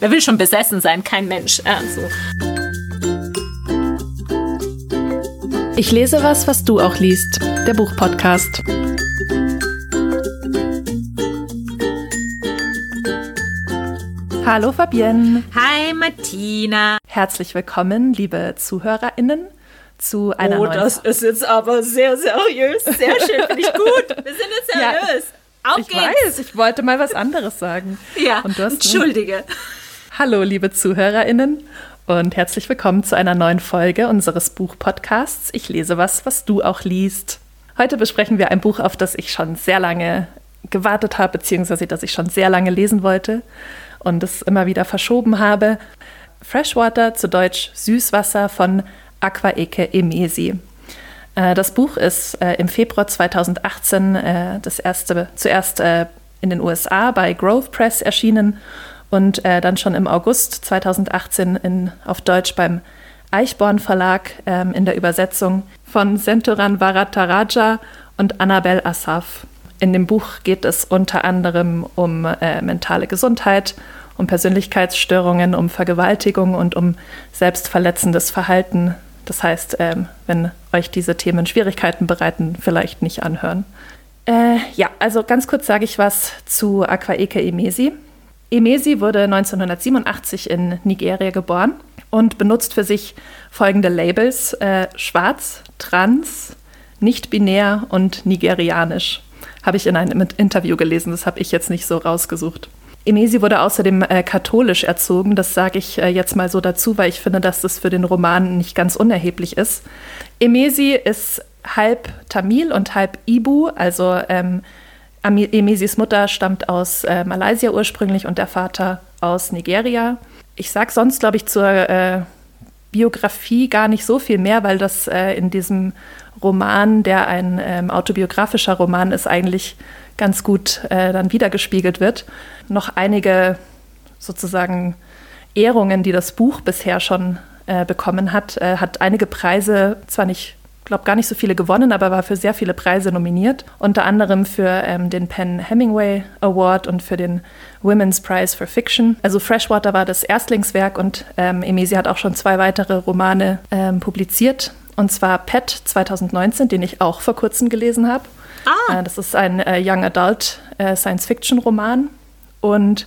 wer will schon besessen sein? Kein Mensch. Also. Ich lese was, was du auch liest. Der Buchpodcast. Hallo Fabienne. Hi Martina. Herzlich willkommen, liebe ZuhörerInnen, zu einer oh, neuen. das ist jetzt aber sehr seriös. Sehr schön, finde ich gut. Wir sind jetzt seriös. Ja, Auf ich geht's. weiß, ich wollte mal was anderes sagen. Ja, Und du hast entschuldige. Hallo, liebe ZuhörerInnen und herzlich willkommen zu einer neuen Folge unseres Buchpodcasts. Ich lese was, was du auch liest. Heute besprechen wir ein Buch, auf das ich schon sehr lange gewartet habe, beziehungsweise das ich schon sehr lange lesen wollte und es immer wieder verschoben habe. Freshwater, zu Deutsch Süßwasser von Aquaeke Emesi. Äh, das Buch ist äh, im Februar 2018 äh, das erste, zuerst in den USA bei Grove Press erschienen und äh, dann schon im August 2018 in, auf Deutsch beim Eichborn Verlag ähm, in der Übersetzung von Senturan Varataraja und Annabel Asaf. In dem Buch geht es unter anderem um äh, mentale Gesundheit, um Persönlichkeitsstörungen, um Vergewaltigung und um selbstverletzendes Verhalten. Das heißt, ähm, wenn euch diese Themen Schwierigkeiten bereiten, vielleicht nicht anhören. Äh, ja, also ganz kurz sage ich was zu Aquaeke Emesi. Emesi wurde 1987 in Nigeria geboren und benutzt für sich folgende Labels: äh, schwarz, trans, nicht binär und nigerianisch. Habe ich in einem Interview gelesen, das habe ich jetzt nicht so rausgesucht. Emesi wurde außerdem äh, katholisch erzogen, das sage ich äh, jetzt mal so dazu, weil ich finde, dass das für den Roman nicht ganz unerheblich ist. Emesi ist halb Tamil und halb Ibu, also ähm, Emesis Mutter stammt aus äh, Malaysia ursprünglich und der Vater aus Nigeria. Ich sage sonst, glaube ich, zur äh, Biografie gar nicht so viel mehr, weil das äh, in diesem Roman, der ein ähm, autobiografischer Roman ist, eigentlich ganz gut äh, dann wiedergespiegelt wird. Noch einige sozusagen Ehrungen, die das Buch bisher schon äh, bekommen hat, äh, hat einige Preise zwar nicht glaube gar nicht so viele gewonnen, aber war für sehr viele Preise nominiert. Unter anderem für ähm, den Penn Hemingway Award und für den Women's Prize for Fiction. Also Freshwater war das Erstlingswerk und ähm, Emesi hat auch schon zwei weitere Romane ähm, publiziert. Und zwar Pet 2019, den ich auch vor kurzem gelesen habe. Ah. Äh, das ist ein äh, Young Adult äh, Science-Fiction-Roman. Und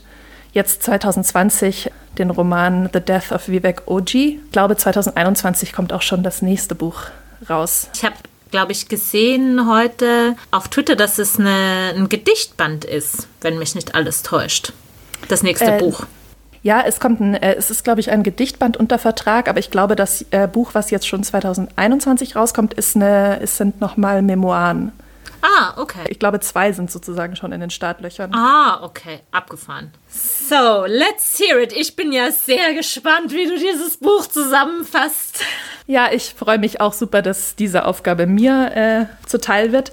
jetzt 2020 den Roman The Death of Vivek Oji. Ich glaube, 2021 kommt auch schon das nächste Buch raus. Ich habe glaube ich, gesehen heute auf Twitter, dass es eine, ein Gedichtband ist, wenn mich nicht alles täuscht. Das nächste äh, Buch. Ja, es kommt ein, äh, es ist, glaube ich, ein Gedichtband unter Vertrag, aber ich glaube, das äh, Buch, was jetzt schon 2021 rauskommt, ist eine, es sind nochmal Memoiren. Ah, okay. Ich glaube, zwei sind sozusagen schon in den Startlöchern. Ah, okay. Abgefahren. So, let's hear it. Ich bin ja sehr gespannt, wie du dieses Buch zusammenfasst. Ja, ich freue mich auch super, dass diese Aufgabe mir äh, zuteil wird.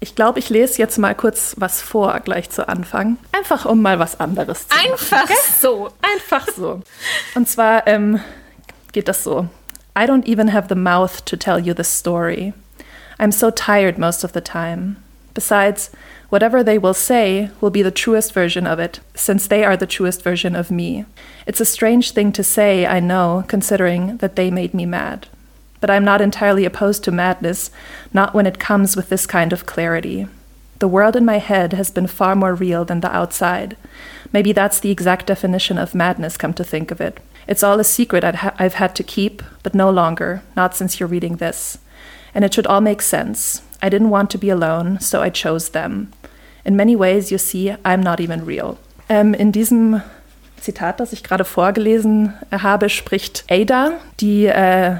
Ich glaube, ich lese jetzt mal kurz was vor, gleich zu Anfang. Einfach um mal was anderes zu Einfach machen, so. Einfach so. Und zwar ähm, geht das so. I don't even have the mouth to tell you the story. I'm so tired most of the time. Besides, whatever they will say will be the truest version of it, since they are the truest version of me. It's a strange thing to say, I know, considering that they made me mad. But I'm not entirely opposed to madness, not when it comes with this kind of clarity. The world in my head has been far more real than the outside. Maybe that's the exact definition of madness, come to think of it. It's all a secret i have had to keep, but no longer, not since you're reading this and it should all make sense. I didn't want to be alone, so I chose them. In many ways, you see, I'm not even real. Ähm, in diesem Zitat, das ich gerade vorgelesen habe, spricht Ada, die äh,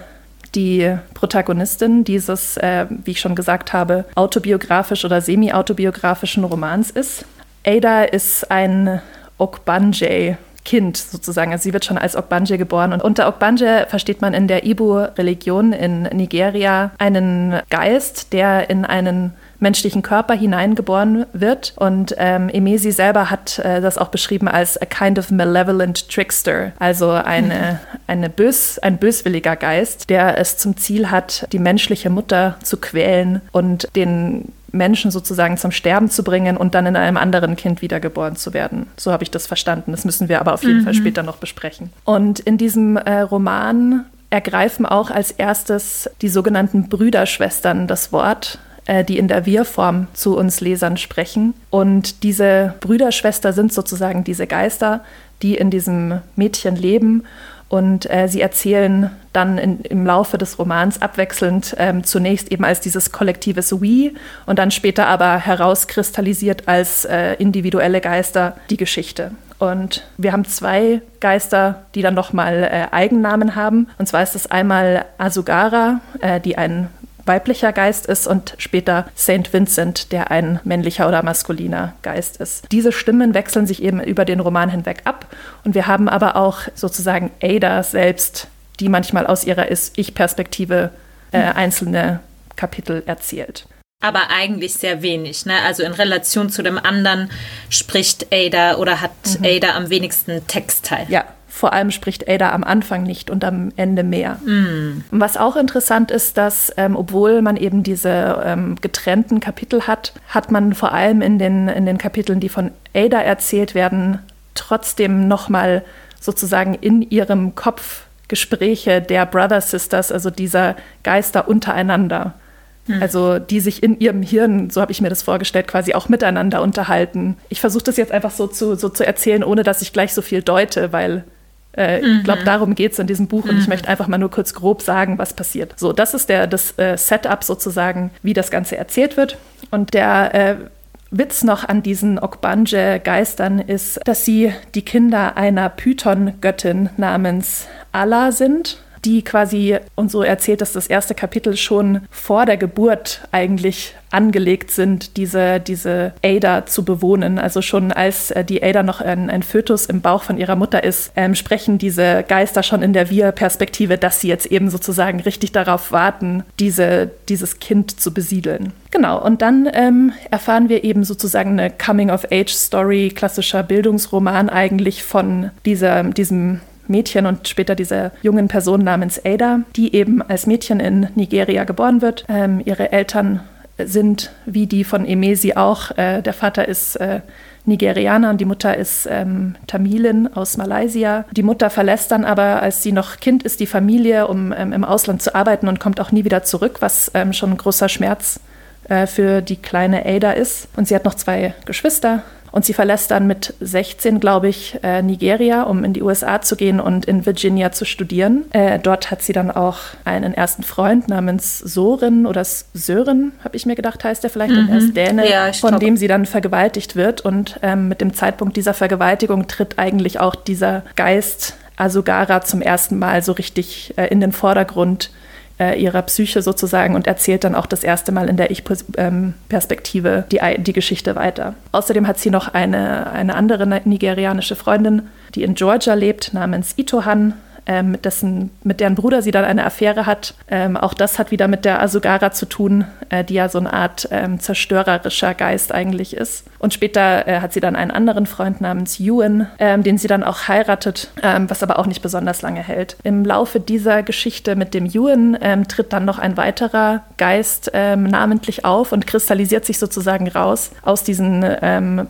die Protagonistin dieses, äh, wie ich schon gesagt habe, autobiografisch oder semi-autobiografischen Romans ist. Ada ist ein Okbanjay Kind sozusagen. Also sie wird schon als Ogbanje geboren. Und unter Ogbanje versteht man in der Ibu-Religion in Nigeria einen Geist, der in einen menschlichen Körper hineingeboren wird. Und ähm, Emesi selber hat äh, das auch beschrieben als a kind of malevolent trickster, also eine, eine bös, ein böswilliger Geist, der es zum Ziel hat, die menschliche Mutter zu quälen und den Menschen sozusagen zum Sterben zu bringen und dann in einem anderen Kind wiedergeboren zu werden. So habe ich das verstanden. Das müssen wir aber auf jeden mhm. Fall später noch besprechen. Und in diesem äh, Roman ergreifen auch als erstes die sogenannten Brüderschwestern das Wort äh, die in der Wir-Form zu uns Lesern sprechen. Und diese Brüderschwester sind sozusagen diese Geister, die in diesem Mädchen leben und äh, sie erzählen dann in, im Laufe des Romans abwechselnd ähm, zunächst eben als dieses kollektives We und dann später aber herauskristallisiert als äh, individuelle Geister die Geschichte. Und wir haben zwei Geister, die dann nochmal äh, Eigennamen haben. Und zwar ist es einmal Asugara, äh, die ein weiblicher Geist ist und später Saint Vincent, der ein männlicher oder maskuliner Geist ist. Diese Stimmen wechseln sich eben über den Roman hinweg ab und wir haben aber auch sozusagen Ada selbst, die manchmal aus ihrer Ich-Perspektive äh, einzelne Kapitel erzählt aber eigentlich sehr wenig. Ne? Also in Relation zu dem anderen spricht Ada oder hat mhm. Ada am wenigsten Textteil. Ja, vor allem spricht Ada am Anfang nicht und am Ende mehr. Mm. Was auch interessant ist, dass ähm, obwohl man eben diese ähm, getrennten Kapitel hat, hat man vor allem in den, in den Kapiteln, die von Ada erzählt werden, trotzdem nochmal sozusagen in ihrem Kopf Gespräche der Brother Sisters, also dieser Geister untereinander. Hm. Also die sich in ihrem Hirn, so habe ich mir das vorgestellt, quasi auch miteinander unterhalten. Ich versuche das jetzt einfach so zu, so zu erzählen, ohne dass ich gleich so viel deute, weil äh, mhm. Ich glaube, darum geht es in diesem Buch und ich mhm. möchte einfach mal nur kurz grob sagen, was passiert. So, das ist der, das äh, Setup sozusagen, wie das Ganze erzählt wird. Und der äh, Witz noch an diesen Okbanje-Geistern ist, dass sie die Kinder einer Python-Göttin namens Allah sind die quasi, und so erzählt dass das erste Kapitel, schon vor der Geburt eigentlich angelegt sind, diese, diese Ada zu bewohnen. Also schon als äh, die Ada noch ein, ein Fötus im Bauch von ihrer Mutter ist, ähm, sprechen diese Geister schon in der Wir-Perspektive, dass sie jetzt eben sozusagen richtig darauf warten, diese, dieses Kind zu besiedeln. Genau, und dann ähm, erfahren wir eben sozusagen eine Coming-of-Age-Story, klassischer Bildungsroman eigentlich von dieser, diesem Mädchen und später dieser jungen Person namens Ada, die eben als Mädchen in Nigeria geboren wird. Ähm, ihre Eltern sind wie die von Emesi auch. Äh, der Vater ist äh, Nigerianer und die Mutter ist ähm, Tamilin aus Malaysia. Die Mutter verlässt dann aber, als sie noch Kind ist, die Familie, um ähm, im Ausland zu arbeiten und kommt auch nie wieder zurück, was ähm, schon ein großer Schmerz äh, für die kleine Ada ist. Und sie hat noch zwei Geschwister, und sie verlässt dann mit 16, glaube ich, äh, Nigeria, um in die USA zu gehen und in Virginia zu studieren. Äh, dort hat sie dann auch einen ersten Freund namens Soren oder Sören, habe ich mir gedacht, heißt er vielleicht, mhm. er ist Däne, ja, von dem sie dann vergewaltigt wird. Und ähm, mit dem Zeitpunkt dieser Vergewaltigung tritt eigentlich auch dieser Geist Asugara zum ersten Mal so richtig äh, in den Vordergrund äh, ihrer Psyche sozusagen und erzählt dann auch das erste Mal in der Ich-Perspektive die, die Geschichte weiter. Außerdem hat sie noch eine, eine andere nigerianische Freundin, die in Georgia lebt, namens Itohan ähm, mit, dessen, mit deren Bruder sie dann eine Affäre hat. Ähm, auch das hat wieder mit der Asugara zu tun, äh, die ja so eine Art ähm, zerstörerischer Geist eigentlich ist. Und später äh, hat sie dann einen anderen Freund namens Ewan, ähm, den sie dann auch heiratet, ähm, was aber auch nicht besonders lange hält. Im Laufe dieser Geschichte mit dem Ewan ähm, tritt dann noch ein weiterer Geist namentlich auf und kristallisiert sich sozusagen raus aus diesen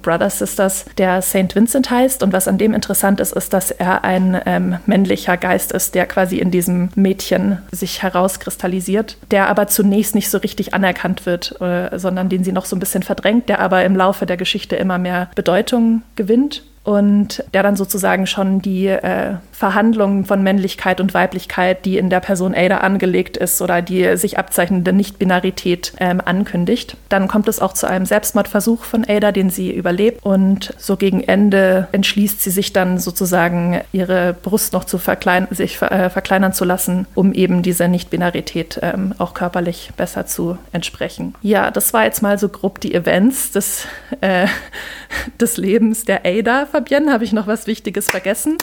Brother Sisters, der Saint Vincent heißt. Und was an dem interessant ist, ist, dass er ein männlicher Geist ist, der quasi in diesem Mädchen sich herauskristallisiert, der aber zunächst nicht so richtig anerkannt wird, äh, sondern den sie noch so ein bisschen verdrängt, der aber im Laufe der Geschichte immer mehr Bedeutung gewinnt und der dann sozusagen schon die äh, Verhandlungen von Männlichkeit und Weiblichkeit, die in der Person Ada angelegt ist oder die sich abzeichnende Nicht-Binarität ähm, ankündigt. Dann kommt es auch zu einem Selbstmordversuch von Ada, den sie überlebt und so gegen Ende entschließt sie sich dann sozusagen ihre Brust noch zu verklein sich äh, verkleinern zu lassen, um eben dieser Nicht-Binarität ähm, auch körperlich besser zu entsprechen. Ja, das war jetzt mal so grob die Events des, äh, des Lebens der Ada. Fabienne, habe ich noch was Wichtiges vergessen?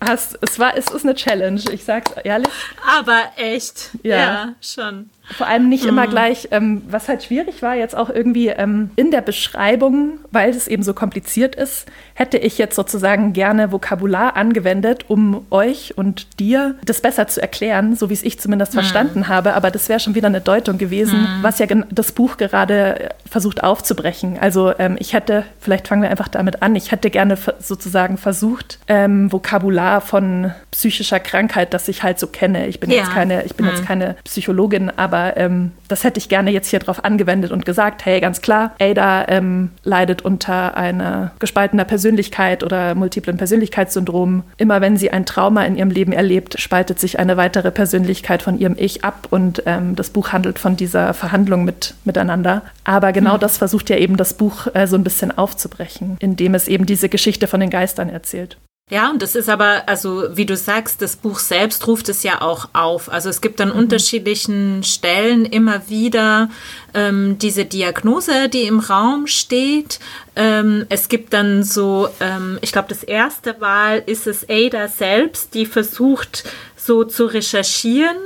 Hast, es war, es ist eine Challenge, ich sag's ehrlich. Aber echt, ja, ja schon. Vor allem nicht mhm. immer gleich, ähm, was halt schwierig war, jetzt auch irgendwie ähm, in der Beschreibung, weil es eben so kompliziert ist, hätte ich jetzt sozusagen gerne Vokabular angewendet, um euch und dir das besser zu erklären, so wie es ich zumindest mhm. verstanden habe. Aber das wäre schon wieder eine Deutung gewesen, mhm. was ja das Buch gerade versucht aufzubrechen. Also ähm, ich hätte, vielleicht fangen wir einfach damit an, ich hätte gerne sozusagen versucht, ähm, Vokabular von psychischer Krankheit, das ich halt so kenne. Ich bin ja. jetzt keine, ich bin jetzt mhm. keine Psychologin, aber aber ähm, das hätte ich gerne jetzt hier drauf angewendet und gesagt, hey, ganz klar, Ada ähm, leidet unter einer gespaltener Persönlichkeit oder multiplen Persönlichkeitssyndrom. Immer wenn sie ein Trauma in ihrem Leben erlebt, spaltet sich eine weitere Persönlichkeit von ihrem Ich ab und ähm, das Buch handelt von dieser Verhandlung mit, miteinander. Aber genau mhm. das versucht ja eben das Buch äh, so ein bisschen aufzubrechen, indem es eben diese Geschichte von den Geistern erzählt. Ja, und das ist aber, also wie du sagst, das Buch selbst ruft es ja auch auf. Also es gibt an mhm. unterschiedlichen Stellen immer wieder ähm, diese Diagnose, die im Raum steht. Ähm, es gibt dann so, ähm, ich glaube, das erste Mal ist es Ada selbst, die versucht so zu recherchieren.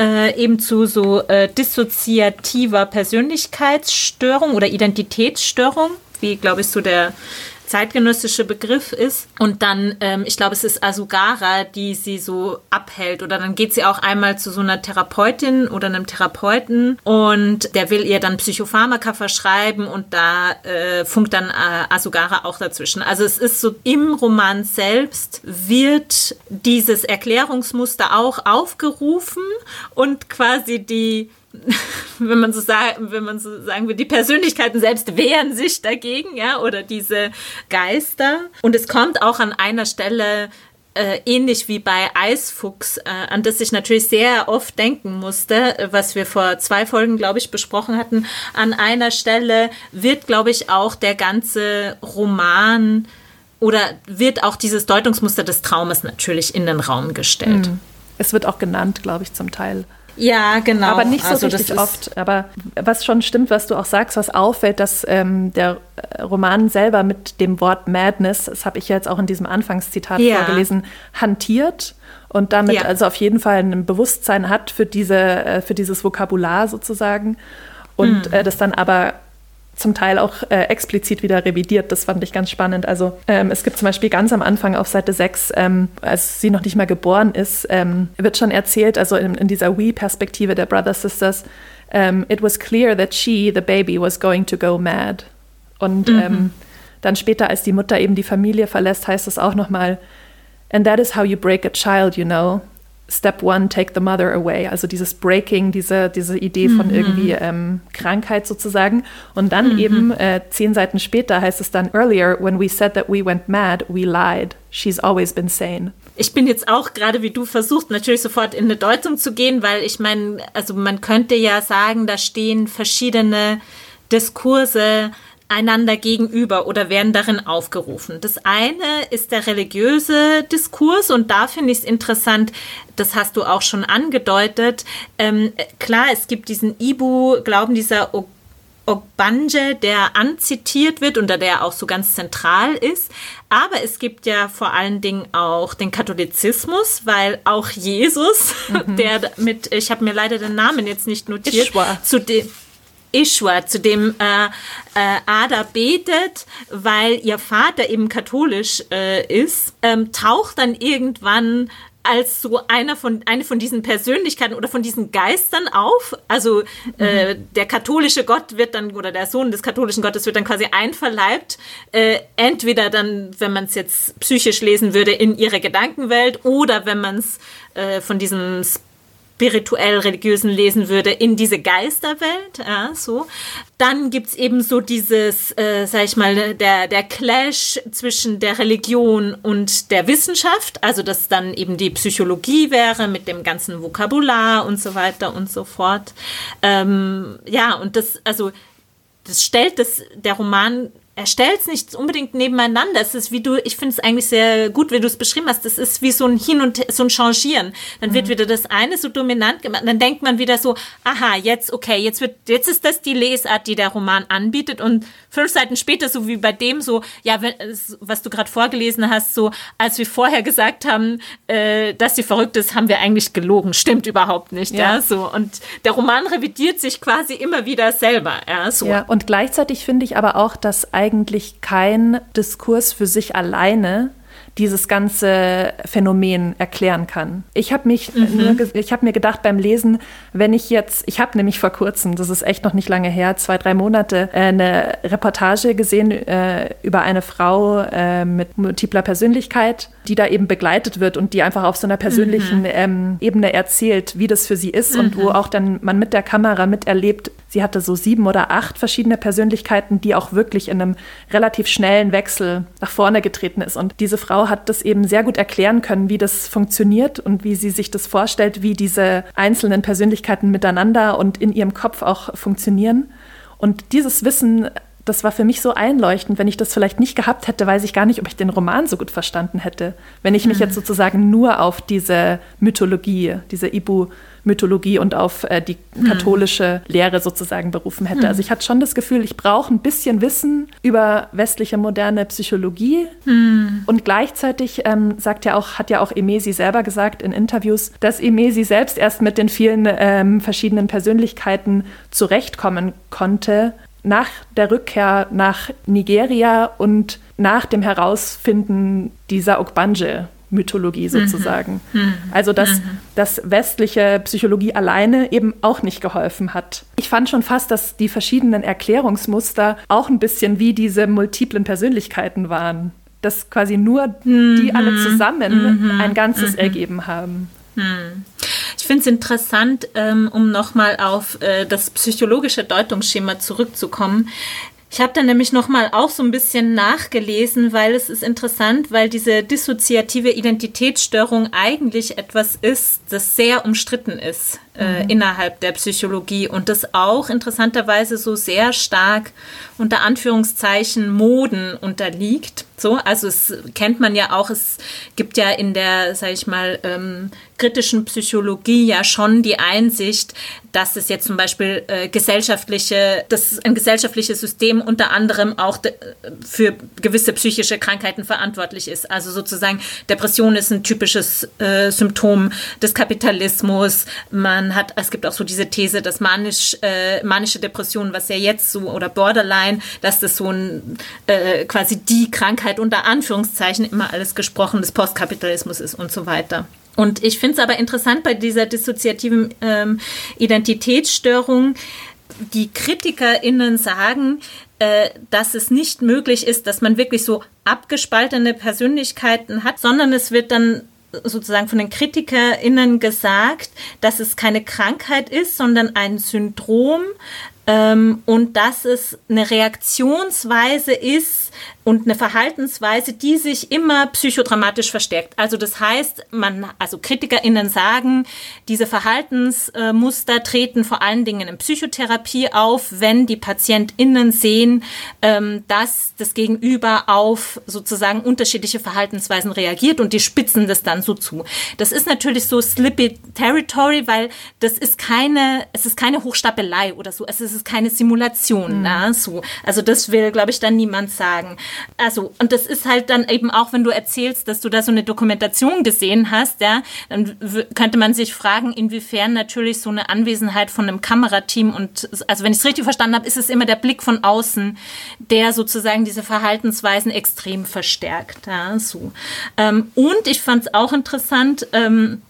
Äh, eben zu so äh, dissoziativer Persönlichkeitsstörung oder Identitätsstörung, wie glaube ich so der zeitgenössische Begriff ist. Und dann, ähm, ich glaube, es ist Asugara, die sie so abhält. Oder dann geht sie auch einmal zu so einer Therapeutin oder einem Therapeuten und der will ihr dann Psychopharmaka verschreiben und da äh, funkt dann äh, Asugara auch dazwischen. Also es ist so, im Roman selbst wird dieses Erklärungsmuster auch aufgerufen und quasi die wenn man so sagen, wenn man so sagen will, die Persönlichkeiten selbst wehren sich dagegen, ja, oder diese Geister. Und es kommt auch an einer Stelle äh, ähnlich wie bei Eisfuchs, äh, an das ich natürlich sehr oft denken musste, was wir vor zwei Folgen, glaube ich, besprochen hatten. An einer Stelle wird, glaube ich, auch der ganze Roman oder wird auch dieses Deutungsmuster des Traumes natürlich in den Raum gestellt. Hm. Es wird auch genannt, glaube ich, zum Teil. Ja, genau. Aber nicht so also richtig oft. Aber was schon stimmt, was du auch sagst, was auffällt, dass ähm, der Roman selber mit dem Wort Madness, das habe ich jetzt auch in diesem Anfangszitat ja. vorgelesen, hantiert und damit ja. also auf jeden Fall ein Bewusstsein hat für, diese, äh, für dieses Vokabular sozusagen. Und mhm. äh, das dann aber zum Teil auch äh, explizit wieder revidiert. Das fand ich ganz spannend. Also ähm, es gibt zum Beispiel ganz am Anfang auf Seite 6, ähm, als sie noch nicht mal geboren ist, ähm, wird schon erzählt, also in, in dieser We-Perspektive der Brother Sisters, ähm, it was clear that she, the baby, was going to go mad. Und mhm. Ähm, dann später, als die Mutter eben die Familie verlässt, heißt es auch nochmal, and that is how you break a child, you know. Step One, Take the Mother Away. Also dieses Breaking, diese, diese Idee von mhm. irgendwie ähm, Krankheit sozusagen. Und dann mhm. eben äh, zehn Seiten später heißt es dann, Earlier, when we said that we went mad, we lied. She's always been sane. Ich bin jetzt auch gerade wie du versucht, natürlich sofort in eine Deutung zu gehen, weil ich meine, also man könnte ja sagen, da stehen verschiedene Diskurse einander gegenüber oder werden darin aufgerufen. Das eine ist der religiöse Diskurs und da finde ich es interessant, das hast du auch schon angedeutet. Ähm, klar, es gibt diesen Ibu-Glauben, dieser Ogbanje, der anzitiert wird und der auch so ganz zentral ist. Aber es gibt ja vor allen Dingen auch den Katholizismus, weil auch Jesus, mhm. der mit, ich habe mir leider den Namen jetzt nicht notiert, zu dem Ishwa, zu dem äh, äh, Ada betet, weil ihr Vater eben katholisch äh, ist, ähm, taucht dann irgendwann als so einer von eine von diesen Persönlichkeiten oder von diesen Geistern auf. Also äh, mhm. der katholische Gott wird dann oder der Sohn des katholischen Gottes wird dann quasi einverleibt. Äh, entweder dann, wenn man es jetzt psychisch lesen würde, in ihre Gedankenwelt oder wenn man es äh, von diesem spirituell-religiösen lesen würde, in diese Geisterwelt. Ja, so. Dann gibt's eben so dieses, äh, sag ich mal, der, der Clash zwischen der Religion und der Wissenschaft, also dass dann eben die Psychologie wäre mit dem ganzen Vokabular und so weiter und so fort. Ähm, ja, und das, also das stellt das, der Roman er stellt es nicht unbedingt nebeneinander. Es ist wie du, ich finde es eigentlich sehr gut, wie du es beschrieben hast. Das ist wie so ein Hin und so ein Changieren. Dann mhm. wird wieder das eine so dominant gemacht. Dann denkt man wieder so, aha, jetzt, okay, jetzt wird, jetzt ist das die Lesart, die der Roman anbietet. Und fünf Seiten später, so wie bei dem, so, ja, was du gerade vorgelesen hast, so, als wir vorher gesagt haben, äh, dass sie verrückt ist, haben wir eigentlich gelogen. Stimmt überhaupt nicht, ja. ja so. Und der Roman revidiert sich quasi immer wieder selber, ja, so. Ja, und gleichzeitig finde ich aber auch, dass eigentlich eigentlich kein Diskurs für sich alleine dieses ganze Phänomen erklären kann. Ich habe mich, mhm. ich habe mir gedacht beim Lesen, wenn ich jetzt, ich habe nämlich vor kurzem, das ist echt noch nicht lange her, zwei drei Monate, äh, eine Reportage gesehen äh, über eine Frau äh, mit multipler Persönlichkeit, die da eben begleitet wird und die einfach auf so einer persönlichen mhm. ähm, Ebene erzählt, wie das für sie ist mhm. und wo mhm. auch dann man mit der Kamera miterlebt. Sie hatte so sieben oder acht verschiedene Persönlichkeiten, die auch wirklich in einem relativ schnellen Wechsel nach vorne getreten ist. Und diese Frau hat das eben sehr gut erklären können, wie das funktioniert und wie sie sich das vorstellt, wie diese einzelnen Persönlichkeiten miteinander und in ihrem Kopf auch funktionieren. Und dieses Wissen, das war für mich so einleuchtend. Wenn ich das vielleicht nicht gehabt hätte, weiß ich gar nicht, ob ich den Roman so gut verstanden hätte. Wenn ich mich mhm. jetzt sozusagen nur auf diese Mythologie, diese Ibu Mythologie und auf äh, die hm. katholische. Lehre sozusagen berufen hätte. Hm. Also ich hatte schon das Gefühl, ich brauche ein bisschen Wissen über westliche moderne Psychologie hm. und gleichzeitig ähm, sagt ja auch, hat ja auch Emesi selber gesagt in Interviews, dass Emesi selbst erst mit den vielen ähm, verschiedenen Persönlichkeiten zurechtkommen konnte nach der Rückkehr nach Nigeria und nach dem Herausfinden dieser Okbanje Mythologie mhm. sozusagen. Mhm. Also dass, mhm. dass westliche Psychologie alleine eben auch nicht geholfen hat. Ich fand schon fast, dass die verschiedenen Erklärungsmuster auch ein bisschen wie diese multiplen Persönlichkeiten waren. Dass quasi nur die alle mhm. zusammen mhm. ein Ganzes mhm. ergeben haben. Ich finde es interessant, ähm, um nochmal auf äh, das psychologische Deutungsschema zurückzukommen. Ich habe dann nämlich nochmal auch so ein bisschen nachgelesen, weil es ist interessant, weil diese dissoziative Identitätsstörung eigentlich etwas ist, das sehr umstritten ist äh, mhm. innerhalb der Psychologie und das auch interessanterweise so sehr stark unter Anführungszeichen Moden unterliegt. So, also es kennt man ja auch, es gibt ja in der, sag ich mal, ähm, kritischen Psychologie ja schon die Einsicht, dass es jetzt zum Beispiel äh, gesellschaftliche, dass ein gesellschaftliches System unter anderem auch für gewisse psychische Krankheiten verantwortlich ist. Also sozusagen Depression ist ein typisches äh, Symptom des Kapitalismus. Man hat, es gibt auch so diese These, dass manisch, äh, manische Depression, was ja jetzt so oder Borderline, dass das so ein äh, quasi die Krankheit unter Anführungszeichen immer alles gesprochen des Postkapitalismus ist und so weiter. Und ich finde es aber interessant bei dieser dissoziativen ähm, Identitätsstörung, die KritikerInnen sagen, äh, dass es nicht möglich ist, dass man wirklich so abgespaltene Persönlichkeiten hat, sondern es wird dann sozusagen von den KritikerInnen gesagt, dass es keine Krankheit ist, sondern ein Syndrom ähm, und dass es eine Reaktionsweise ist, und eine Verhaltensweise, die sich immer psychodramatisch verstärkt. Also das heißt, man, also KritikerInnen sagen, diese Verhaltensmuster treten vor allen Dingen in Psychotherapie auf, wenn die PatientInnen sehen, ähm, dass das Gegenüber auf sozusagen unterschiedliche Verhaltensweisen reagiert und die spitzen das dann so zu. Das ist natürlich so slippy territory, weil das ist keine, es ist keine Hochstapelei oder so, es ist keine Simulation, mhm. na, so. Also das will, glaube ich, dann niemand sagen. Also, und das ist halt dann eben auch, wenn du erzählst, dass du da so eine Dokumentation gesehen hast, ja, dann könnte man sich fragen, inwiefern natürlich so eine Anwesenheit von einem Kamerateam und, also wenn ich es richtig verstanden habe, ist es immer der Blick von außen, der sozusagen diese Verhaltensweisen extrem verstärkt. Ja, so. Ähm, und ich fand es auch interessant, ähm,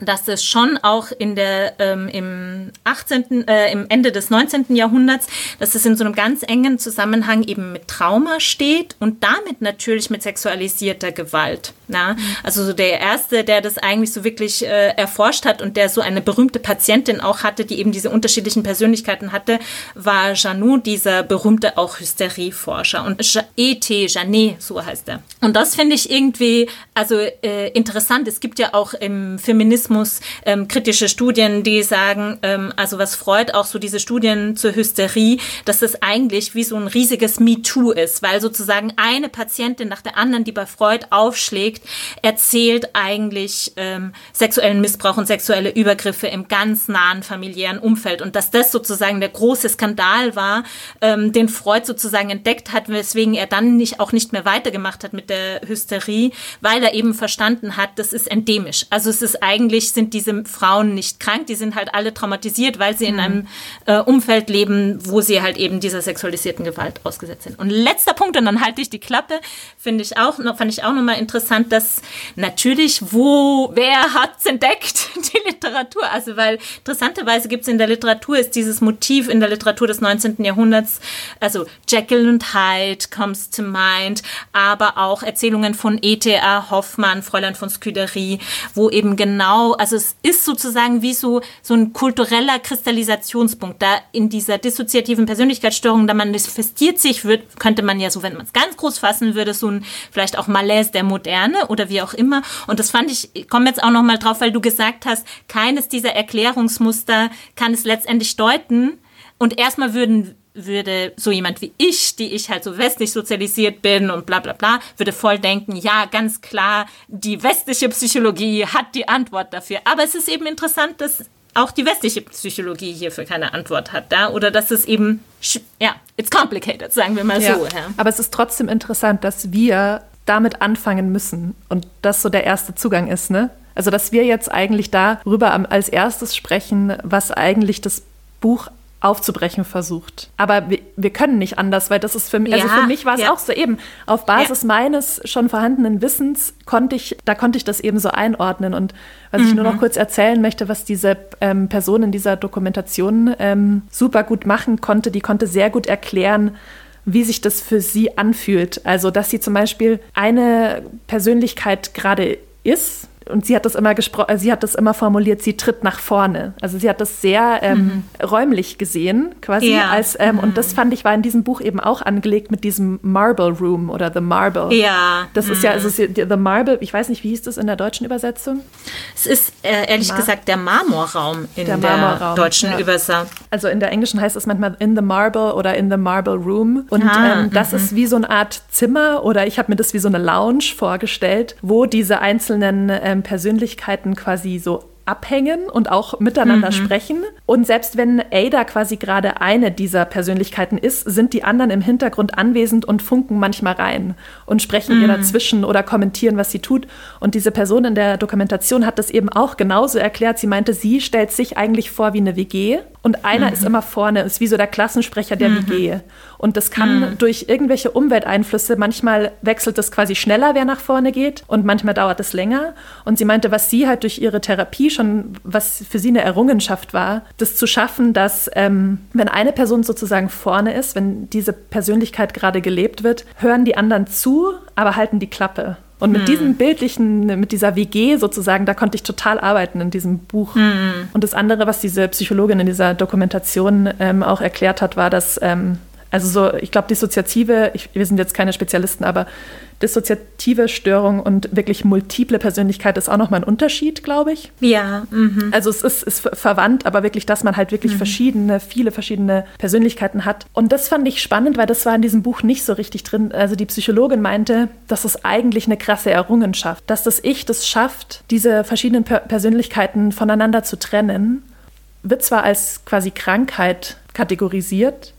dass es schon auch in der ähm, im 18. Äh, im Ende des 19. Jahrhunderts, dass es in so einem ganz engen Zusammenhang eben mit Trauma steht und damit natürlich mit sexualisierter Gewalt. Mhm. Also so der erste, der das eigentlich so wirklich äh, erforscht hat und der so eine berühmte Patientin auch hatte, die eben diese unterschiedlichen Persönlichkeiten hatte, war Janou, dieser berühmte auch Hysterieforscher und E.T. Janet, so heißt er. Und das finde ich irgendwie also äh, interessant. Es gibt ja auch im Feminismus Feminismus ähm, kritische Studien, die sagen, ähm, also was Freud auch so diese Studien zur Hysterie, dass das eigentlich wie so ein riesiges MeToo ist, weil sozusagen eine Patientin nach der anderen, die bei Freud aufschlägt, erzählt eigentlich ähm, sexuellen Missbrauch und sexuelle Übergriffe im ganz nahen familiären Umfeld und dass das sozusagen der große Skandal war, ähm, den Freud sozusagen entdeckt hat, weswegen er dann nicht auch nicht mehr weitergemacht hat mit der Hysterie, weil er eben verstanden hat, das ist endemisch. Also es ist eigentlich sind diese Frauen nicht krank, die sind halt alle traumatisiert, weil sie in mhm. einem äh, Umfeld leben, wo sie halt eben dieser sexualisierten Gewalt ausgesetzt sind. Und letzter Punkt und dann halte ich die Klappe, finde ich auch fand ich auch noch mal interessant, dass natürlich wo wer hat's entdeckt die Literatur, also weil interessanterweise gibt es in der Literatur ist dieses Motiv in der Literatur des 19. Jahrhunderts, also Jekyll und Hyde comes to mind, aber auch Erzählungen von E.T.A. Hoffmann, Fräulein von Scuderie, wo eben genau, also es ist sozusagen wie so, so ein kultureller Kristallisationspunkt. Da in dieser dissoziativen Persönlichkeitsstörung, da manifestiert sich, wird, könnte man ja so, wenn man es ganz groß fassen würde, so ein vielleicht auch Malaise der Moderne oder wie auch immer. Und das fand ich, ich komme jetzt auch noch mal drauf, weil du gesagt hast, keines dieser Erklärungsmuster kann es letztendlich deuten. Und erstmal würden würde so jemand wie ich, die ich halt so westlich sozialisiert bin und bla bla bla, würde voll denken, ja, ganz klar, die westliche Psychologie hat die Antwort dafür. Aber es ist eben interessant, dass auch die westliche Psychologie hierfür keine Antwort hat, da oder dass es eben ja, it's complicated, sagen wir mal ja, so. Ja. Aber es ist trotzdem interessant, dass wir damit anfangen müssen und das so der erste Zugang ist, ne? Also dass wir jetzt eigentlich darüber als erstes sprechen, was eigentlich das Buch aufzubrechen versucht. Aber wir, wir, können nicht anders, weil das ist für mich, also für mich war es ja. auch so eben, auf Basis ja. meines schon vorhandenen Wissens konnte ich, da konnte ich das eben so einordnen. Und was mhm. ich nur noch mhm. kurz erzählen möchte, was diese ähm, Person in dieser Dokumentation ähm, super gut machen konnte, die konnte sehr gut erklären, wie sich das für sie anfühlt. Also, dass sie zum Beispiel eine Persönlichkeit gerade ist, und sie hat das immer gesprochen, äh, sie hat das immer formuliert, sie tritt nach vorne. Also sie hat das sehr ähm, mhm. räumlich gesehen, quasi ja. als ähm, mhm. und das fand ich war in diesem Buch eben auch angelegt mit diesem Marble Room oder The Marble. Ja. Das mhm. ist ja, also The Marble, ich weiß nicht, wie hieß das in der deutschen Übersetzung? Es ist äh, ehrlich Mar gesagt der Marmorraum in der, der deutschen ja. Übersetzung. Also in der englischen heißt es manchmal in the Marble oder in the Marble Room und ah, ähm, das mhm. ist wie so eine Art Zimmer oder ich habe mir das wie so eine Lounge vorgestellt, wo diese einzelnen ähm, Persönlichkeiten quasi so abhängen und auch miteinander mhm. sprechen. Und selbst wenn Ada quasi gerade eine dieser Persönlichkeiten ist, sind die anderen im Hintergrund anwesend und funken manchmal rein und sprechen mhm. ihr dazwischen oder kommentieren, was sie tut. Und diese Person in der Dokumentation hat das eben auch genauso erklärt. Sie meinte, sie stellt sich eigentlich vor wie eine WG und einer mhm. ist immer vorne, ist wie so der Klassensprecher der mhm. WG. Und das kann mhm. durch irgendwelche Umwelteinflüsse, manchmal wechselt es quasi schneller, wer nach vorne geht und manchmal dauert es länger. Und sie meinte, was sie halt durch ihre Therapie schon, was für sie eine Errungenschaft war, das zu schaffen, dass ähm, wenn eine Person sozusagen vorne ist, wenn diese Persönlichkeit gerade gelebt wird, hören die anderen zu, aber halten die Klappe. Und mit hm. diesem bildlichen, mit dieser WG sozusagen, da konnte ich total arbeiten in diesem Buch. Hm. Und das andere, was diese Psychologin in dieser Dokumentation ähm, auch erklärt hat, war, dass ähm, also so, ich glaube, dissoziative, ich, wir sind jetzt keine Spezialisten, aber dissoziative Störung und wirklich multiple Persönlichkeit ist auch nochmal ein Unterschied, glaube ich. Ja. Mhm. Also es ist, ist verwandt, aber wirklich, dass man halt wirklich mhm. verschiedene, viele verschiedene Persönlichkeiten hat. Und das fand ich spannend, weil das war in diesem Buch nicht so richtig drin. Also die Psychologin meinte, das ist eigentlich eine krasse Errungenschaft, dass das Ich das schafft, diese verschiedenen per Persönlichkeiten voneinander zu trennen, wird zwar als quasi Krankheit kategorisiert,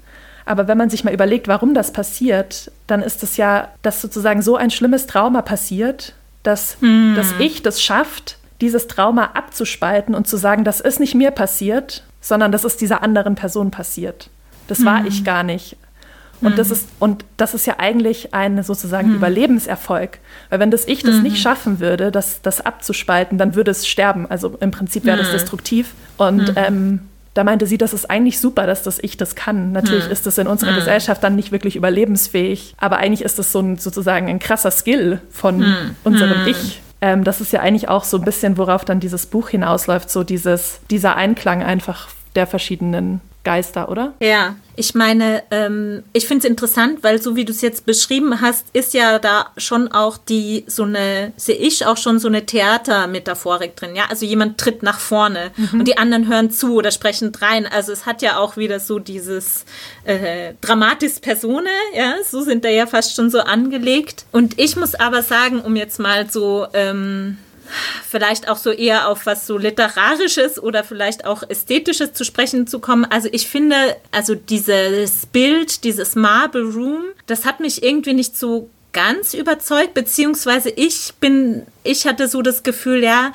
aber wenn man sich mal überlegt, warum das passiert, dann ist es ja, dass sozusagen so ein schlimmes Trauma passiert, dass mm. das Ich das schafft, dieses Trauma abzuspalten und zu sagen, das ist nicht mir passiert, sondern das ist dieser anderen Person passiert. Das war mm. ich gar nicht. Und, mm. das ist, und das ist ja eigentlich ein sozusagen Überlebenserfolg. Weil wenn das Ich das nicht schaffen würde, das, das abzuspalten, dann würde es sterben. Also im Prinzip wäre das destruktiv. Und ähm, da meinte sie, das ist eigentlich super, dass das ich das kann. Natürlich hm. ist das in unserer hm. Gesellschaft dann nicht wirklich überlebensfähig, aber eigentlich ist das so ein, sozusagen ein krasser Skill von hm. unserem hm. Ich. Ähm, das ist ja eigentlich auch so ein bisschen, worauf dann dieses Buch hinausläuft, so dieses, dieser Einklang einfach der verschiedenen Geister, oder? Ja, ich meine, ähm, ich finde es interessant, weil so wie du es jetzt beschrieben hast, ist ja da schon auch die so eine, sehe ich auch schon so eine Theatermetaphorik drin. Ja, also jemand tritt nach vorne mhm. und die anderen hören zu oder sprechen rein. Also es hat ja auch wieder so dieses äh, Dramatis Persone, ja, so sind da ja fast schon so angelegt. Und ich muss aber sagen, um jetzt mal so ähm, vielleicht auch so eher auf was so literarisches oder vielleicht auch ästhetisches zu sprechen zu kommen. Also ich finde, also dieses Bild, dieses Marble Room, das hat mich irgendwie nicht so ganz überzeugt, beziehungsweise ich bin, ich hatte so das Gefühl, ja,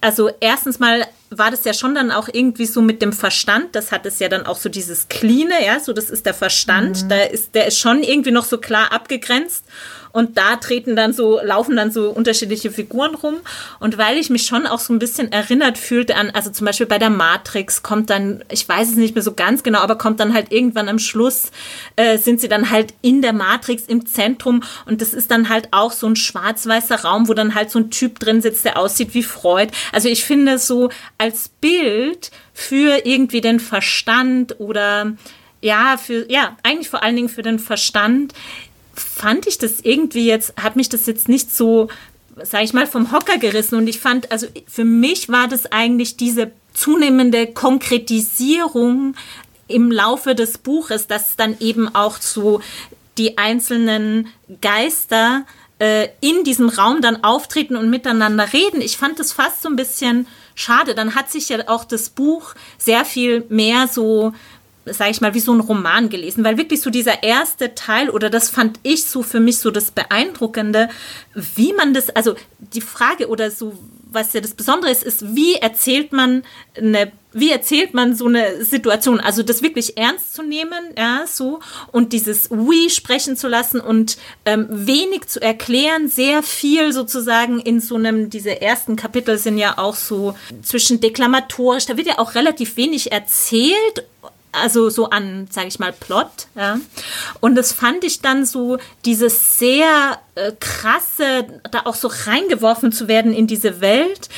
also erstens mal war das ja schon dann auch irgendwie so mit dem Verstand, das hat es ja dann auch so dieses Cleane, ja, so das ist der Verstand, mhm. da ist, der ist schon irgendwie noch so klar abgegrenzt und da treten dann so, laufen dann so unterschiedliche Figuren rum. Und weil ich mich schon auch so ein bisschen erinnert fühlte an, also zum Beispiel bei der Matrix kommt dann, ich weiß es nicht mehr so ganz genau, aber kommt dann halt irgendwann am Schluss, äh, sind sie dann halt in der Matrix im Zentrum und das ist dann halt auch so ein schwarz-weißer Raum, wo dann halt so ein Typ drin sitzt, der aussieht wie Freud. Also ich finde so als Bild für irgendwie den Verstand oder ja, für, ja, eigentlich vor allen Dingen für den Verstand fand ich das irgendwie jetzt, hat mich das jetzt nicht so, sage ich mal, vom Hocker gerissen. Und ich fand, also für mich war das eigentlich diese zunehmende Konkretisierung im Laufe des Buches, dass dann eben auch so die einzelnen Geister äh, in diesem Raum dann auftreten und miteinander reden. Ich fand das fast so ein bisschen schade. Dann hat sich ja auch das Buch sehr viel mehr so sage ich mal, wie so ein Roman gelesen, weil wirklich so dieser erste Teil oder das fand ich so für mich so das Beeindruckende, wie man das, also die Frage oder so, was ja das Besondere ist, ist, wie erzählt man eine, wie erzählt man so eine Situation, also das wirklich ernst zu nehmen, ja, so und dieses We sprechen zu lassen und ähm, wenig zu erklären, sehr viel sozusagen in so einem, diese ersten Kapitel sind ja auch so zwischen deklamatorisch, da wird ja auch relativ wenig erzählt also so an, sage ich mal, Plot. Ja. Und das fand ich dann so, dieses sehr äh, krasse, da auch so reingeworfen zu werden in diese Welt.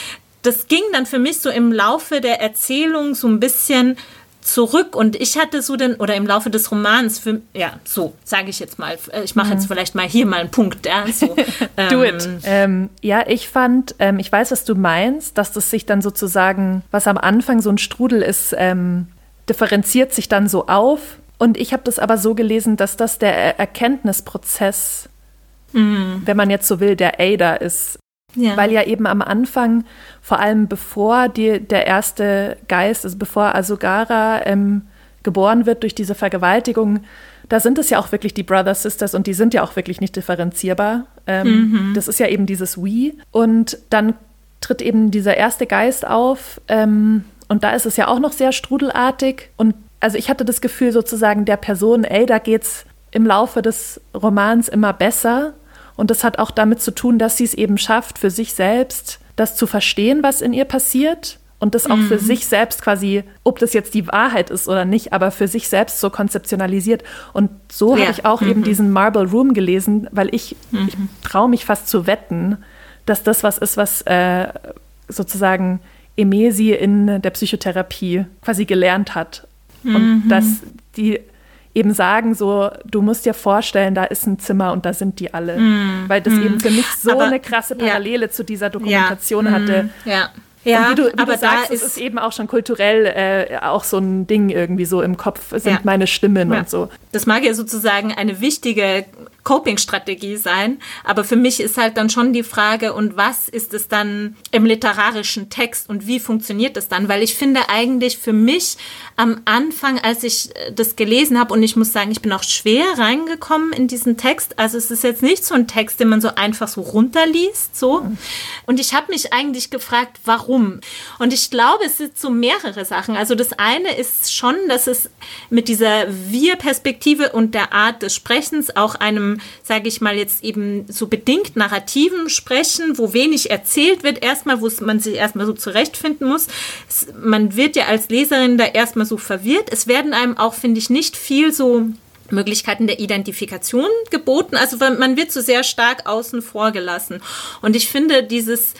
Das ging dann für mich so im Laufe der Erzählung so ein bisschen zurück und ich hatte so den, oder im Laufe des Romans, für, ja, so sage ich jetzt mal, äh, ich mache mhm. jetzt vielleicht mal hier mal einen Punkt. Ja, so, ähm, Do it. Ähm, ja, ich fand, ähm, ich weiß, was du meinst, dass das sich dann sozusagen, was am Anfang so ein Strudel ist, ähm, differenziert sich dann so auf. Und ich habe das aber so gelesen, dass das der Erkenntnisprozess, mhm. wenn man jetzt so will, der Ada ist. Ja. Weil ja eben am Anfang, vor allem bevor die, der erste Geist, also bevor Asugara ähm, geboren wird durch diese Vergewaltigung, da sind es ja auch wirklich die Brothers, Sisters und die sind ja auch wirklich nicht differenzierbar. Ähm, mhm. Das ist ja eben dieses We. Und dann tritt eben dieser erste Geist auf, ähm, und da ist es ja auch noch sehr strudelartig. Und also ich hatte das Gefühl sozusagen der Person, ey, da geht's im Laufe des Romans immer besser. Und das hat auch damit zu tun, dass sie es eben schafft, für sich selbst das zu verstehen, was in ihr passiert. Und das auch mhm. für sich selbst quasi, ob das jetzt die Wahrheit ist oder nicht, aber für sich selbst so konzeptionalisiert. Und so ja. habe ich auch mhm. eben diesen Marble Room gelesen, weil ich, mhm. ich traue mich fast zu wetten, dass das was ist, was äh, sozusagen Emesi in der Psychotherapie quasi gelernt hat. Mhm. Und dass die eben sagen so, du musst dir vorstellen, da ist ein Zimmer und da sind die alle. Mhm. Weil das mhm. eben für mich so Aber, eine krasse Parallele ja. zu dieser Dokumentation ja. hatte. Mhm. Ja. Ja, wie du, wie aber du sagst, es ist eben auch schon kulturell äh, auch so ein Ding irgendwie so im Kopf sind ja. meine Stimmen und so. Das mag ja sozusagen eine wichtige Coping-Strategie sein. Aber für mich ist halt dann schon die Frage, und was ist es dann im literarischen Text und wie funktioniert das dann? Weil ich finde eigentlich für mich am Anfang, als ich äh, das gelesen habe, und ich muss sagen, ich bin auch schwer reingekommen in diesen Text. Also es ist jetzt nicht so ein Text, den man so einfach so runterliest, so. Und ich habe mich eigentlich gefragt, warum? Und ich glaube, es sind so mehrere Sachen. Also das eine ist schon, dass es mit dieser Wir-Perspektive und der Art des Sprechens auch einem sage ich mal jetzt eben so bedingt narrativen Sprechen, wo wenig erzählt wird, erstmal, wo man sich erstmal so zurechtfinden muss. man wird ja als Leserin da erstmal so verwirrt. Es werden einem auch, finde ich, nicht viel so Möglichkeiten der Identifikation geboten. Also man wird so sehr stark außen vor gelassen. Und ich finde dieses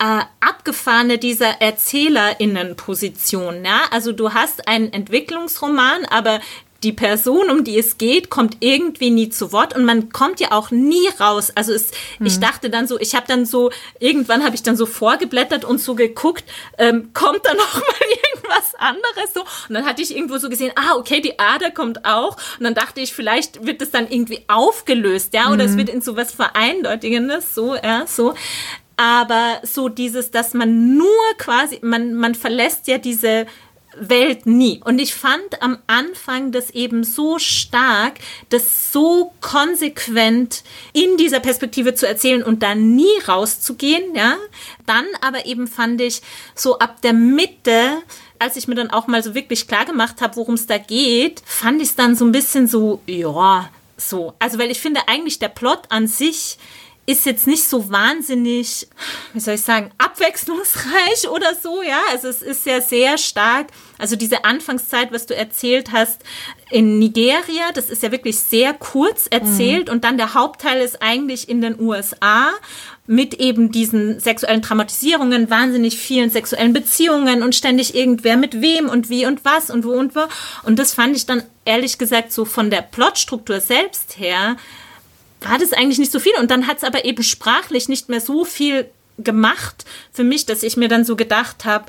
äh, abgefahrene dieser ErzählerInnen-Position. Ja? Also du hast einen Entwicklungsroman, aber die Person, um die es geht, kommt irgendwie nie zu Wort und man kommt ja auch nie raus. Also es, mhm. ich dachte dann so, ich habe dann so, irgendwann habe ich dann so vorgeblättert und so geguckt, ähm, kommt da noch mal irgendwas anderes so? Und dann hatte ich irgendwo so gesehen, ah, okay, die Ader kommt auch. Und dann dachte ich, vielleicht wird es dann irgendwie aufgelöst, ja, oder mhm. es wird in so was Vereindeutigendes, so, ja, so aber so dieses, dass man nur quasi, man, man verlässt ja diese Welt nie. Und ich fand am Anfang das eben so stark, das so konsequent in dieser Perspektive zu erzählen und da nie rauszugehen, ja. Dann aber eben fand ich so ab der Mitte, als ich mir dann auch mal so wirklich klar gemacht habe, worum es da geht, fand ich es dann so ein bisschen so, ja, so. Also, weil ich finde eigentlich der Plot an sich ist jetzt nicht so wahnsinnig, wie soll ich sagen, abwechslungsreich oder so, ja. Also es ist ja sehr stark. Also diese Anfangszeit, was du erzählt hast in Nigeria, das ist ja wirklich sehr kurz erzählt mhm. und dann der Hauptteil ist eigentlich in den USA mit eben diesen sexuellen Traumatisierungen, wahnsinnig vielen sexuellen Beziehungen und ständig irgendwer mit wem und wie und was und wo und wo. Und das fand ich dann ehrlich gesagt so von der Plotstruktur selbst her war das eigentlich nicht so viel. Und dann hat es aber eben sprachlich nicht mehr so viel gemacht für mich, dass ich mir dann so gedacht habe,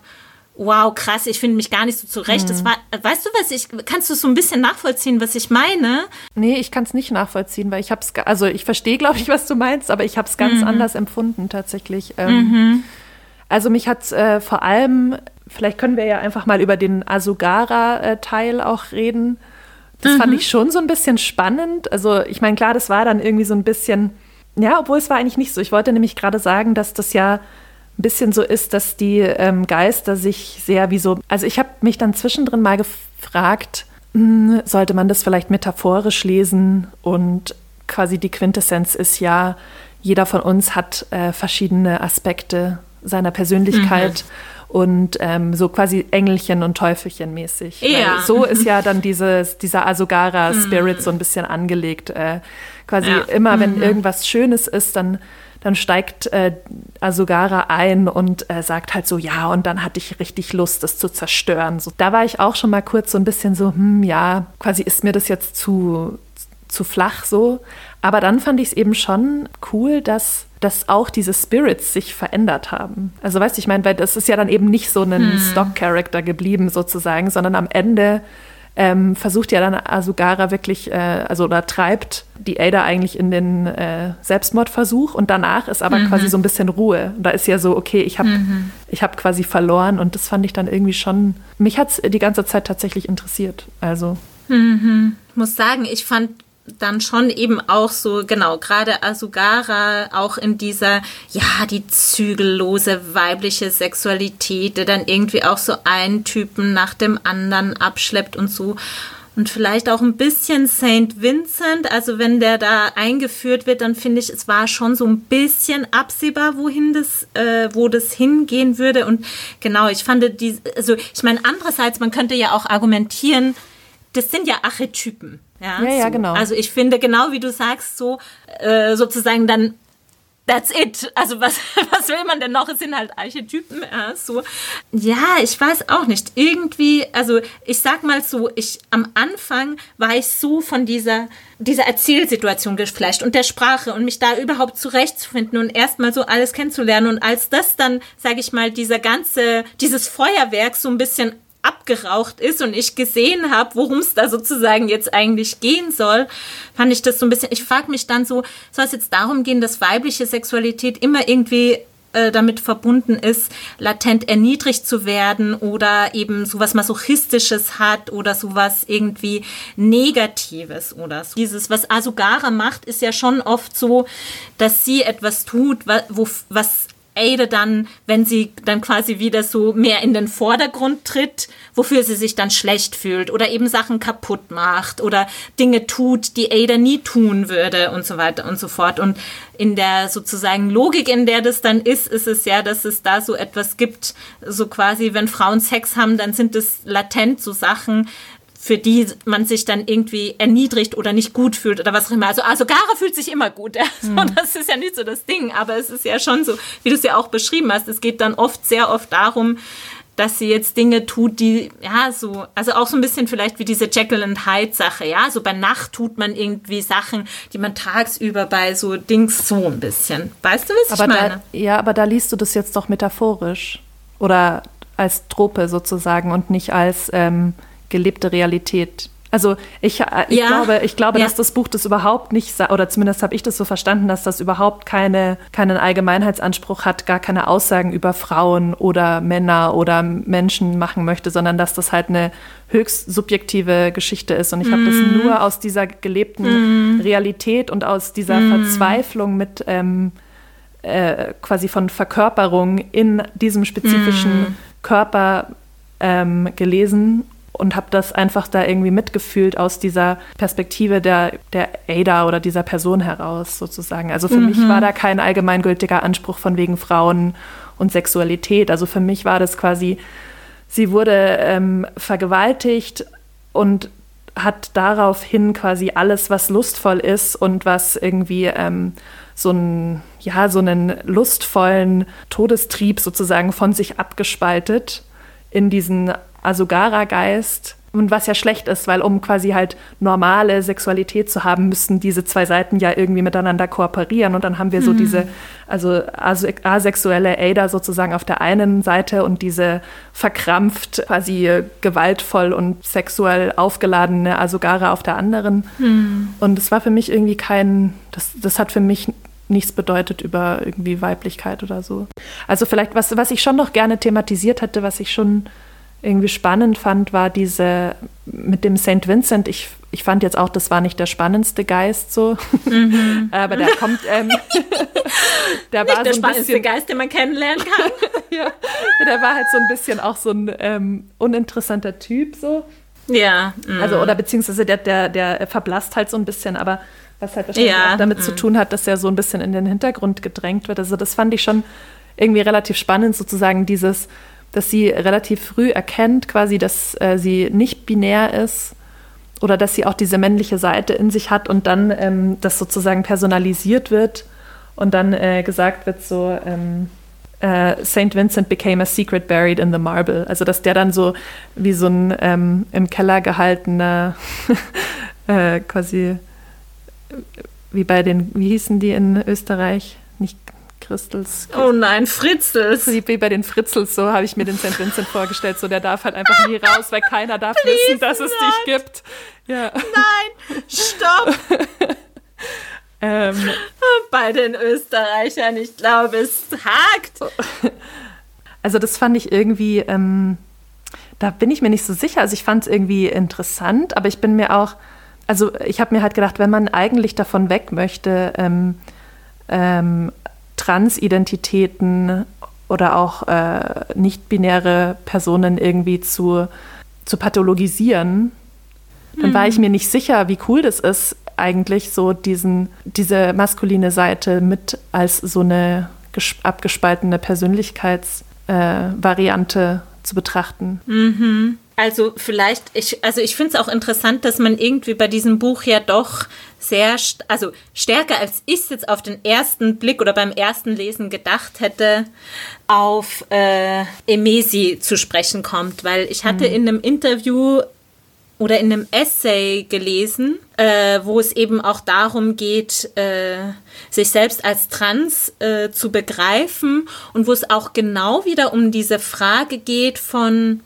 wow, krass, ich finde mich gar nicht so zurecht. Mhm. Das war, weißt du was, ich, kannst du so ein bisschen nachvollziehen, was ich meine? Nee, ich kann es nicht nachvollziehen, weil ich habe es, also ich verstehe, glaube ich, was du meinst, aber ich habe es ganz mhm. anders empfunden tatsächlich. Ähm, mhm. Also mich hat äh, vor allem, vielleicht können wir ja einfach mal über den Asugara-Teil äh, auch reden. Das mhm. fand ich schon so ein bisschen spannend. Also ich meine, klar, das war dann irgendwie so ein bisschen, ja, obwohl es war eigentlich nicht so. Ich wollte nämlich gerade sagen, dass das ja ein bisschen so ist, dass die ähm, Geister sich sehr wie so, also ich habe mich dann zwischendrin mal gefragt, mh, hm, sollte man das vielleicht metaphorisch lesen und quasi die Quintessenz ist ja, jeder von uns hat äh, verschiedene Aspekte seiner Persönlichkeit. Mhm und ähm, so quasi Engelchen und Teufelchen mäßig. Ja. so ist ja dann dieses, dieser Asogara-Spirit mhm. so ein bisschen angelegt. Äh, quasi ja. immer, wenn mhm. irgendwas Schönes ist, dann dann steigt äh, Asugara ein und äh, sagt halt so, ja, und dann hatte ich richtig Lust, das zu zerstören. So, da war ich auch schon mal kurz so ein bisschen so, hm, ja, quasi ist mir das jetzt zu, zu flach so. Aber dann fand ich es eben schon cool, dass dass auch diese Spirits sich verändert haben. Also weißt du, ich meine, weil das ist ja dann eben nicht so ein hm. Stock-Character geblieben sozusagen, sondern am Ende ähm, versucht ja dann Asugara wirklich, äh, also oder treibt die Ada eigentlich in den äh, Selbstmordversuch und danach ist aber mhm. quasi so ein bisschen Ruhe. Und da ist ja so, okay, ich habe mhm. hab quasi verloren und das fand ich dann irgendwie schon, mich hat es die ganze Zeit tatsächlich interessiert. Also. Mhm. Ich muss sagen, ich fand dann schon eben auch so, genau, gerade Asugara auch in dieser, ja, die zügellose weibliche Sexualität, der dann irgendwie auch so einen Typen nach dem anderen abschleppt und so. Und vielleicht auch ein bisschen St. Vincent, also wenn der da eingeführt wird, dann finde ich, es war schon so ein bisschen absehbar, wohin das, äh, wo das hingehen würde. Und genau, ich fand die, also ich meine, andererseits, man könnte ja auch argumentieren, das sind ja Archetypen. Ja, ja, ja genau. Also ich finde, genau wie du sagst, so äh, sozusagen dann That's it. Also was, was will man denn noch? Es sind halt Archetypen. Ja, so. ja, ich weiß auch nicht. Irgendwie, also ich sag mal so, ich am Anfang war ich so von dieser, dieser Erzählsituation geflasht und der Sprache und mich da überhaupt zurechtzufinden und erstmal so alles kennenzulernen. Und als das dann, sage ich mal, dieser ganze, dieses Feuerwerk so ein bisschen abgeraucht ist und ich gesehen habe, worum es da sozusagen jetzt eigentlich gehen soll, fand ich das so ein bisschen, ich frage mich dann so, soll es jetzt darum gehen, dass weibliche Sexualität immer irgendwie äh, damit verbunden ist, latent erniedrigt zu werden oder eben sowas Masochistisches hat oder sowas irgendwie Negatives oder so. Dieses, was Asugara macht, ist ja schon oft so, dass sie etwas tut, was Ada dann, wenn sie dann quasi wieder so mehr in den Vordergrund tritt, wofür sie sich dann schlecht fühlt oder eben Sachen kaputt macht oder Dinge tut, die Ada nie tun würde und so weiter und so fort. Und in der sozusagen Logik, in der das dann ist, ist es ja, dass es da so etwas gibt, so quasi, wenn Frauen Sex haben, dann sind es latent so Sachen, für die man sich dann irgendwie erniedrigt oder nicht gut fühlt oder was auch immer. Also, also Gara fühlt sich immer gut. Ja? Mhm. Und das ist ja nicht so das Ding, aber es ist ja schon so, wie du es ja auch beschrieben hast. Es geht dann oft, sehr oft darum, dass sie jetzt Dinge tut, die, ja, so, also auch so ein bisschen vielleicht wie diese Jekyll and Hyde Sache, ja, so bei Nacht tut man irgendwie Sachen, die man tagsüber bei so Dings so ein bisschen. Weißt du, was aber ich meine? Da, ja, aber da liest du das jetzt doch metaphorisch oder als Trope sozusagen und nicht als ähm, gelebte Realität. Also ich, äh, ich ja. glaube, ich glaube, ja. dass das Buch das überhaupt nicht, oder zumindest habe ich das so verstanden, dass das überhaupt keine, keinen Allgemeinheitsanspruch hat, gar keine Aussagen über Frauen oder Männer oder Menschen machen möchte, sondern dass das halt eine höchst subjektive Geschichte ist. Und ich habe das mhm. nur aus dieser gelebten mm. Realität und aus dieser mm. Verzweiflung mit ähm, äh, quasi von Verkörperung in diesem spezifischen mm. Körper ähm, gelesen und habe das einfach da irgendwie mitgefühlt aus dieser Perspektive der, der Ada oder dieser Person heraus sozusagen. Also für mhm. mich war da kein allgemeingültiger Anspruch von wegen Frauen und Sexualität. Also für mich war das quasi, sie wurde ähm, vergewaltigt und hat daraufhin quasi alles, was lustvoll ist und was irgendwie ähm, so einen, ja, so einen lustvollen Todestrieb sozusagen von sich abgespaltet in diesen Asugara-Geist. Und was ja schlecht ist, weil um quasi halt normale Sexualität zu haben, müssten diese zwei Seiten ja irgendwie miteinander kooperieren. Und dann haben wir so mhm. diese, also asexuelle Ada sozusagen auf der einen Seite und diese verkrampft, quasi gewaltvoll und sexuell aufgeladene Asugara auf der anderen. Mhm. Und es war für mich irgendwie kein, das, das hat für mich nichts bedeutet über irgendwie Weiblichkeit oder so. Also vielleicht, was, was ich schon noch gerne thematisiert hätte, was ich schon irgendwie spannend fand, war diese mit dem St. Vincent. Ich, ich fand jetzt auch, das war nicht der spannendste Geist so, mhm. aber der kommt. Ähm, der nicht war der so spannendste bisschen, Geist, den man kennenlernen kann. ja, der war halt so ein bisschen auch so ein ähm, uninteressanter Typ so. Ja. Mm. Also oder beziehungsweise der, der, der verblasst halt so ein bisschen, aber was halt wahrscheinlich ja, auch damit mm. zu tun hat, dass er so ein bisschen in den Hintergrund gedrängt wird. Also das fand ich schon irgendwie relativ spannend, sozusagen dieses dass sie relativ früh erkennt, quasi, dass äh, sie nicht binär ist oder dass sie auch diese männliche Seite in sich hat und dann ähm, das sozusagen personalisiert wird und dann äh, gesagt wird so, ähm, äh, St. Vincent became a secret buried in the marble. Also dass der dann so wie so ein ähm, im Keller gehaltener äh, quasi wie bei den, wie hießen die in Österreich? Nicht Christels. Oh nein, Fritzels. Wie bei den Fritzels, so habe ich mir den St. Vincent vorgestellt. So, der darf halt einfach nie raus, weil keiner darf Please wissen, dass es not. dich gibt. Ja. Nein, stopp. ähm, bei den Österreichern, ich glaube, es hakt. Also das fand ich irgendwie, ähm, da bin ich mir nicht so sicher. Also ich fand es irgendwie interessant, aber ich bin mir auch, also ich habe mir halt gedacht, wenn man eigentlich davon weg möchte, ähm, ähm, Transidentitäten oder auch äh, nicht-binäre Personen irgendwie zu, zu pathologisieren, dann mhm. war ich mhm. mir nicht sicher, wie cool das ist, eigentlich so diesen, diese maskuline Seite mit als so eine abgespaltene Persönlichkeitsvariante äh, zu betrachten. Mhm. Also vielleicht, ich, also ich finde es auch interessant, dass man irgendwie bei diesem Buch ja doch sehr, also stärker als ich es jetzt auf den ersten Blick oder beim ersten Lesen gedacht hätte, auf äh, Emesi zu sprechen kommt, weil ich hatte mhm. in einem Interview oder in einem Essay gelesen, äh, wo es eben auch darum geht, äh, sich selbst als trans äh, zu begreifen und wo es auch genau wieder um diese Frage geht von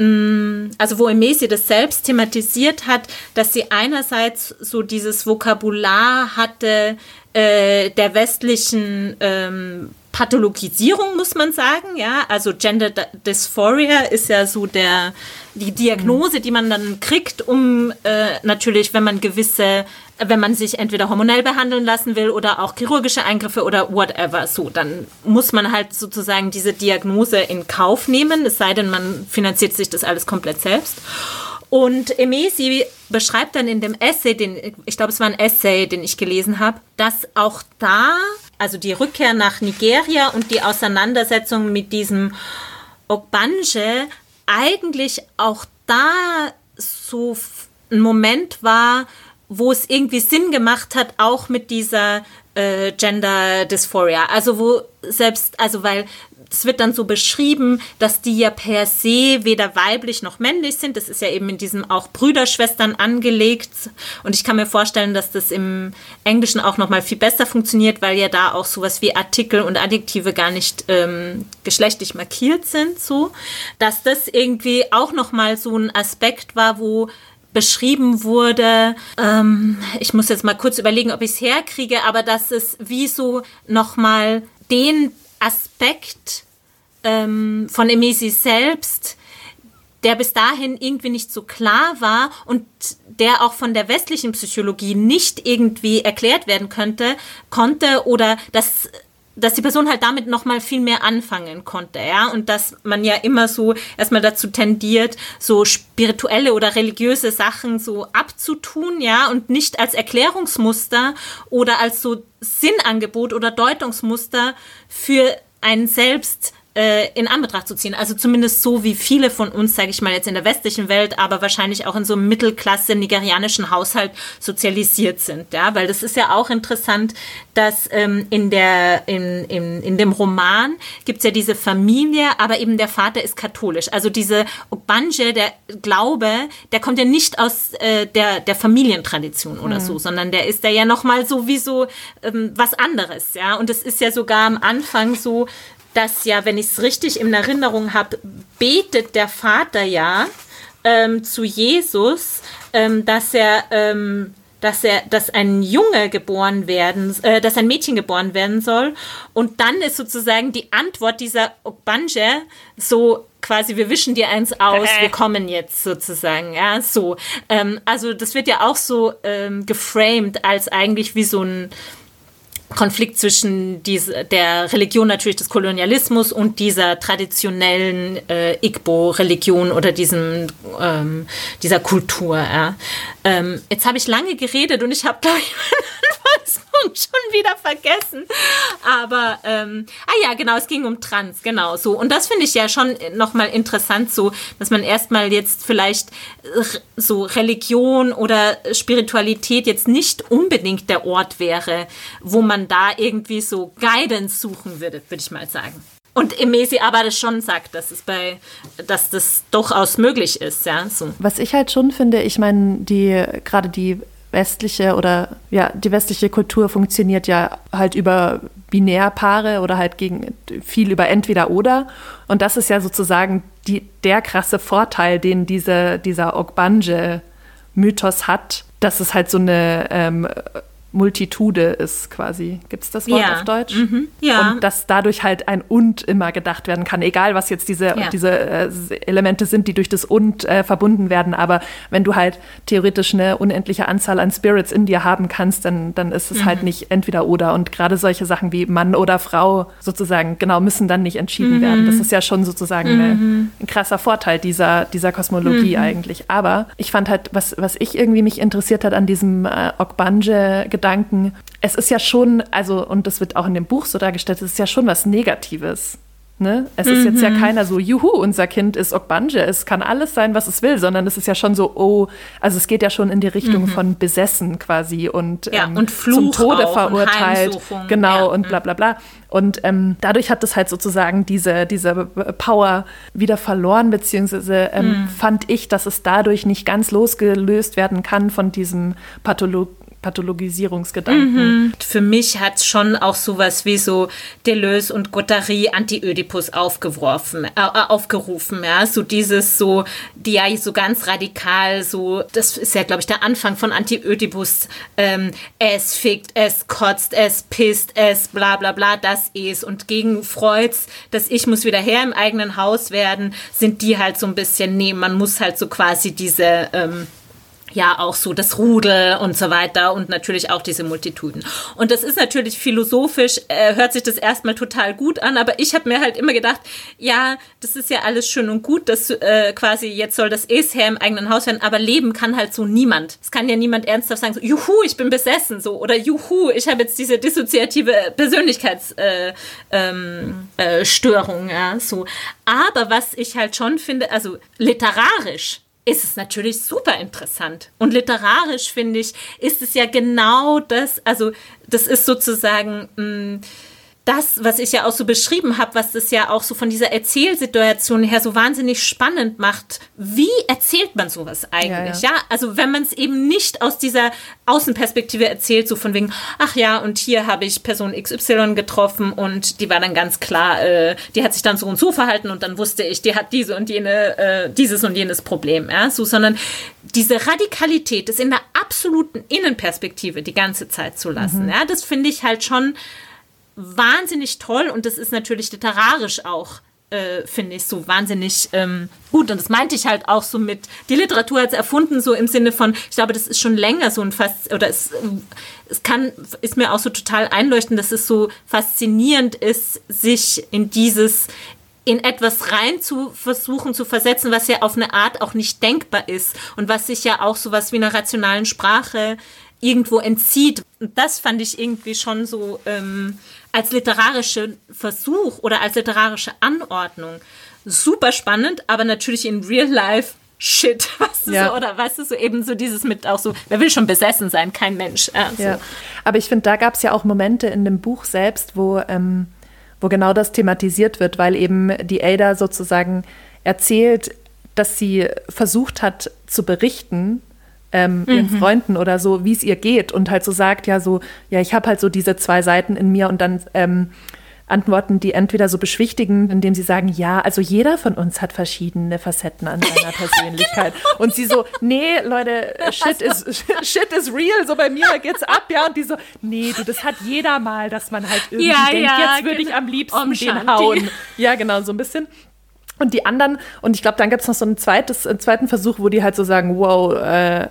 also wo Emesi das selbst thematisiert hat, dass sie einerseits so dieses Vokabular hatte äh, der westlichen ähm, Pathologisierung, muss man sagen, ja, also Gender Dysphoria ist ja so der, die Diagnose, die man dann kriegt, um äh, natürlich, wenn man gewisse wenn man sich entweder hormonell behandeln lassen will oder auch chirurgische Eingriffe oder whatever, so, dann muss man halt sozusagen diese Diagnose in Kauf nehmen, es sei denn, man finanziert sich das alles komplett selbst. Und Emesi beschreibt dann in dem Essay, den, ich glaube, es war ein Essay, den ich gelesen habe, dass auch da, also die Rückkehr nach Nigeria und die Auseinandersetzung mit diesem Ogbanje eigentlich auch da so ein Moment war, wo es irgendwie Sinn gemacht hat, auch mit dieser äh, Gender Dysphoria. Also wo selbst, also weil es wird dann so beschrieben, dass die ja per se weder weiblich noch männlich sind. Das ist ja eben in diesem auch Brüderschwestern angelegt. Und ich kann mir vorstellen, dass das im Englischen auch noch mal viel besser funktioniert, weil ja da auch sowas wie Artikel und Adjektive gar nicht ähm, geschlechtlich markiert sind. So, dass das irgendwie auch noch mal so ein Aspekt war, wo beschrieben wurde. Ähm, ich muss jetzt mal kurz überlegen, ob ich es herkriege, aber dass es wie so nochmal den Aspekt ähm, von Emesi selbst, der bis dahin irgendwie nicht so klar war und der auch von der westlichen Psychologie nicht irgendwie erklärt werden könnte, konnte oder das dass die Person halt damit noch mal viel mehr anfangen konnte, ja, und dass man ja immer so erstmal dazu tendiert, so spirituelle oder religiöse Sachen so abzutun, ja, und nicht als Erklärungsmuster oder als so Sinnangebot oder Deutungsmuster für ein Selbst äh, in Anbetracht zu ziehen. Also zumindest so wie viele von uns, sage ich mal jetzt in der westlichen Welt, aber wahrscheinlich auch in so einem Mittelklasse nigerianischen Haushalt sozialisiert sind. Ja, weil das ist ja auch interessant, dass ähm, in der in, in, in dem Roman gibt's ja diese Familie, aber eben der Vater ist katholisch. Also diese Ogbanje, der Glaube, der kommt ja nicht aus äh, der der Familientradition oder mhm. so, sondern der ist da ja noch mal so wie so ähm, was anderes. Ja, und es ist ja sogar am Anfang so dass ja, wenn ich es richtig in Erinnerung habe, betet der Vater ja ähm, zu Jesus, ähm, dass er, ähm, dass er, dass ein Junge geboren werden, äh, dass ein Mädchen geboren werden soll. Und dann ist sozusagen die Antwort dieser Ogbanje so quasi, wir wischen dir eins aus, wir kommen jetzt sozusagen, ja, so. Ähm, also das wird ja auch so ähm, geframed als eigentlich wie so ein Konflikt zwischen diese, der Religion natürlich des Kolonialismus und dieser traditionellen äh, Igbo-Religion oder diesem, ähm, dieser Kultur. Ja. Ähm, jetzt habe ich lange geredet und ich habe, glaube ich, Anfangspunkt schon wieder vergessen. Aber, ähm, ah ja, genau, es ging um Trans, genau so. Und das finde ich ja schon nochmal interessant, so, dass man erstmal jetzt vielleicht so Religion oder Spiritualität jetzt nicht unbedingt der Ort wäre, wo man da irgendwie so Guidance suchen würde, würde ich mal sagen. Und Emesi aber das schon sagt, dass es bei, dass das durchaus möglich ist, ja. So. Was ich halt schon finde, ich meine, die gerade die westliche oder ja, die westliche Kultur funktioniert ja halt über Binärpaare oder halt gegen viel über entweder oder. Und das ist ja sozusagen die, der krasse Vorteil, den diese, dieser Ogbanje-Mythos hat, dass es halt so eine ähm, Multitude ist quasi. Gibt es das Wort ja. auf Deutsch? Mhm. Ja. Und dass dadurch halt ein Und immer gedacht werden kann, egal was jetzt diese, ja. diese äh, Elemente sind, die durch das Und äh, verbunden werden. Aber wenn du halt theoretisch eine unendliche Anzahl an Spirits in dir haben kannst, dann, dann ist es halt mhm. halt nicht entweder oder. Und gerade solche Sachen wie Mann oder Frau sozusagen, genau, müssen dann nicht entschieden mhm. werden. Das ist ja schon sozusagen eine, mhm. ein krasser Vorteil dieser, dieser Kosmologie mhm. eigentlich. Aber ich fand halt, was, was ich irgendwie mich interessiert hat an diesem äh, Okbanje Gedanken. Es ist ja schon, also, und das wird auch in dem Buch so dargestellt, es ist ja schon was Negatives. Ne? Es mhm. ist jetzt ja mhm. keiner so, juhu, unser Kind ist Okbanje, es kann alles sein, was es will, sondern es ist ja schon so, oh, also es geht ja schon in die Richtung mhm. von besessen quasi und, ja, ähm, und zum Tode verurteilt. Und genau, ja. und bla bla bla. Und ähm, dadurch hat es halt sozusagen diese, diese Power wieder verloren, beziehungsweise ähm, mhm. fand ich, dass es dadurch nicht ganz losgelöst werden kann von diesem Patholo Pathologisierungsgedanken. Mhm. Für mich hat es schon auch sowas wie so Deleuze und Guattari Anti-Ödipus aufgeworfen, äh, äh, aufgerufen, ja, so dieses so, die ja so ganz radikal so, das ist ja, glaube ich, der Anfang von Anti-Ödipus, ähm, es fickt, es kotzt, es pisst, es bla bla bla, das ist und gegen Freuds, das Ich muss wieder her im eigenen Haus werden, sind die halt so ein bisschen, nee, man muss halt so quasi diese, ähm, ja auch so das Rudel und so weiter und natürlich auch diese Multituden. Und das ist natürlich philosophisch, äh, hört sich das erstmal total gut an, aber ich habe mir halt immer gedacht, ja, das ist ja alles schön und gut, dass äh, quasi jetzt soll das Es her im eigenen Haus werden, aber leben kann halt so niemand. Es kann ja niemand ernsthaft sagen, so, juhu, ich bin besessen, so, oder juhu, ich habe jetzt diese dissoziative Persönlichkeitsstörung, äh, ähm, äh, ja, so. Aber was ich halt schon finde, also literarisch, ist es natürlich super interessant. Und literarisch, finde ich, ist es ja genau das, also das ist sozusagen... Mh, mm, das, was ich ja auch so beschrieben habe, was das ja auch so von dieser Erzählsituation her so wahnsinnig spannend macht. Wie erzählt man sowas eigentlich? Ja, ja. ja? also wenn man es eben nicht aus dieser Außenperspektive erzählt, so von wegen, ach ja, und hier habe ich Person XY getroffen und die war dann ganz klar, äh, die hat sich dann so und so verhalten und dann wusste ich, die hat diese und jene, äh, dieses und jenes Problem, ja, so, sondern diese Radikalität, das in der absoluten Innenperspektive die ganze Zeit zu lassen, mhm. ja, das finde ich halt schon wahnsinnig toll und das ist natürlich literarisch auch äh, finde ich so wahnsinnig ähm, gut. Und das meinte ich halt auch so mit, die Literatur als erfunden, so im Sinne von, ich glaube, das ist schon länger so ein Fast, oder es, es kann, ist mir auch so total einleuchtend, dass es so faszinierend ist, sich in dieses, in etwas rein zu versuchen zu versetzen, was ja auf eine Art auch nicht denkbar ist und was sich ja auch so was wie einer rationalen Sprache irgendwo entzieht. Und das fand ich irgendwie schon so ähm, als literarischer Versuch oder als literarische Anordnung super spannend, aber natürlich in Real Life Shit, weißt du ja. so, oder weißt du so eben so dieses mit auch so, wer will schon besessen sein, kein Mensch. Ja, so. ja. Aber ich finde, da gab es ja auch Momente in dem Buch selbst, wo, ähm, wo genau das thematisiert wird, weil eben die Ada sozusagen erzählt, dass sie versucht hat zu berichten, ähm, ihren mhm. Freunden oder so, wie es ihr geht und halt so sagt, ja, so, ja, ich habe halt so diese zwei Seiten in mir und dann ähm, Antworten, die entweder so beschwichtigen, indem sie sagen, ja, also jeder von uns hat verschiedene Facetten an seiner Persönlichkeit. genau. Und sie so, nee, Leute, shit is, shit is real, so bei mir geht's ab, ja. Und die so, nee, du, das hat jeder mal, dass man halt irgendwie ja, denkt, ja, jetzt würde genau. ich am liebsten um den hauen. Ja, genau, so ein bisschen. Und die anderen, und ich glaube, dann gibt es noch so ein zweites, einen zweiten Versuch, wo die halt so sagen, wow, äh,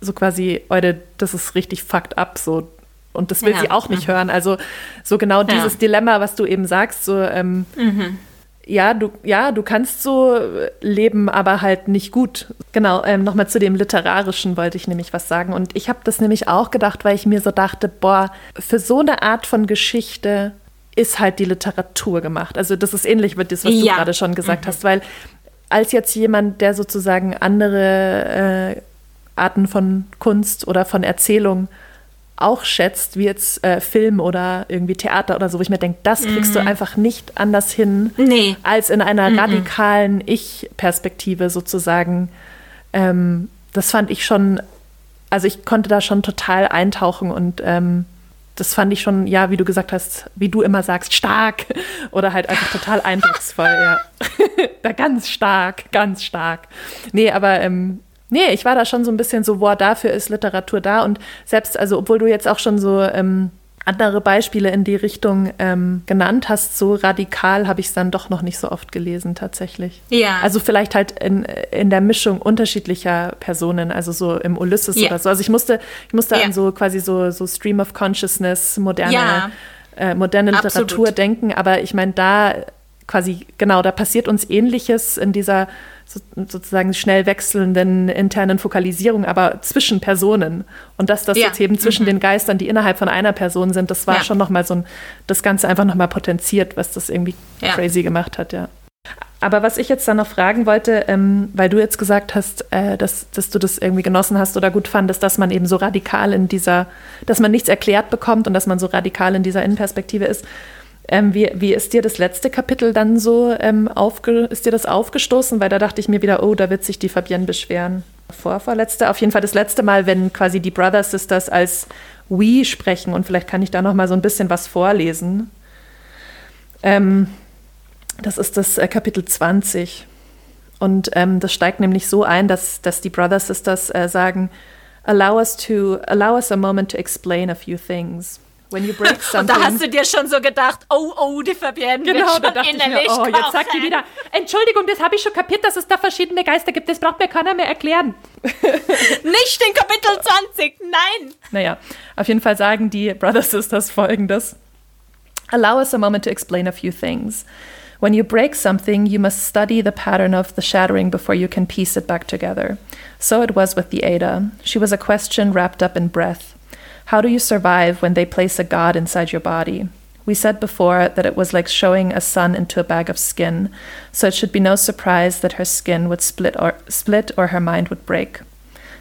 so quasi, Leute, das ist richtig fucked up, so. Und das will ja, sie auch nicht ja. hören. Also so genau dieses ja. Dilemma, was du eben sagst, so, ähm, mhm. ja, du, ja, du kannst so leben, aber halt nicht gut. Genau, ähm, nochmal zu dem Literarischen wollte ich nämlich was sagen. Und ich habe das nämlich auch gedacht, weil ich mir so dachte, boah, für so eine Art von Geschichte ist halt die Literatur gemacht. Also das ist ähnlich mit dem, was du gerade schon gesagt mhm. hast, weil als jetzt jemand, der sozusagen andere äh, Arten von Kunst oder von Erzählung auch schätzt, wie jetzt äh, Film oder irgendwie Theater oder so, wo ich mir denke, das kriegst mm. du mhm. einfach nicht anders hin, nee. als in einer mm radikalen Ich-Perspektive sozusagen. Ähm, das fand ich schon, also ich konnte da schon total eintauchen und ähm, das fand ich schon, ja, wie du gesagt hast, wie du immer sagst, stark oder halt einfach total eindrucksvoll, ja. da ganz stark, ganz stark. Nee, aber ähm, Nee, ich war da schon so ein bisschen so, boah, dafür ist Literatur da. Und selbst, also obwohl du jetzt auch schon so ähm, andere Beispiele in die Richtung ähm, genannt hast, so radikal habe ich es dann doch noch nicht so oft gelesen tatsächlich. Ja. Also vielleicht halt in, in der Mischung unterschiedlicher Personen, also so im Ulysses yeah. oder so. Also ich musste, ich musste yeah. an so quasi so, so Stream of Consciousness, moderne, ja. äh, moderne Literatur Absolut. denken. Aber ich meine, da quasi, genau, da passiert uns ähnliches in dieser so, sozusagen schnell wechselnden internen Fokalisierung, aber zwischen Personen. Und dass das ja. jetzt eben zwischen mhm. den Geistern, die innerhalb von einer Person sind, das war ja. schon nochmal so ein, das Ganze einfach nochmal potenziert, was das irgendwie ja. crazy gemacht hat, ja. Aber was ich jetzt dann noch fragen wollte, ähm, weil du jetzt gesagt hast, äh, dass, dass du das irgendwie genossen hast oder gut fandest, dass man eben so radikal in dieser, dass man nichts erklärt bekommt und dass man so radikal in dieser Innenperspektive ist. Ähm, wie, wie ist dir das letzte Kapitel dann so ähm, aufge ist dir das aufgestoßen? Weil da dachte ich mir wieder, oh, da wird sich die Fabienne beschweren. Vorvorletzte, auf jeden Fall das letzte Mal, wenn quasi die Brother Sisters als We sprechen und vielleicht kann ich da noch mal so ein bisschen was vorlesen. Ähm, das ist das äh, Kapitel 20 und ähm, das steigt nämlich so ein, dass, dass die Brother Sisters äh, sagen, allow us to allow us a moment to explain a few things. When you break something. Und da hast du dir schon so gedacht, oh, oh, die Fabienne Genau, da dachte ich mir, oh, jetzt sagt die wieder, Entschuldigung, das habe ich schon kapiert, dass es da verschiedene Geister gibt. Das braucht mir keiner mehr erklären. Nicht in Kapitel 20, nein. Naja, auf jeden Fall sagen die Brother Sisters folgendes. Allow us a moment to explain a few things. When you break something, you must study the pattern of the shattering before you can piece it back together. So it was with the Ada. She was a question wrapped up in breath. How do you survive when they place a god inside your body? We said before that it was like showing a sun into a bag of skin, so it should be no surprise that her skin would split or, split or her mind would break.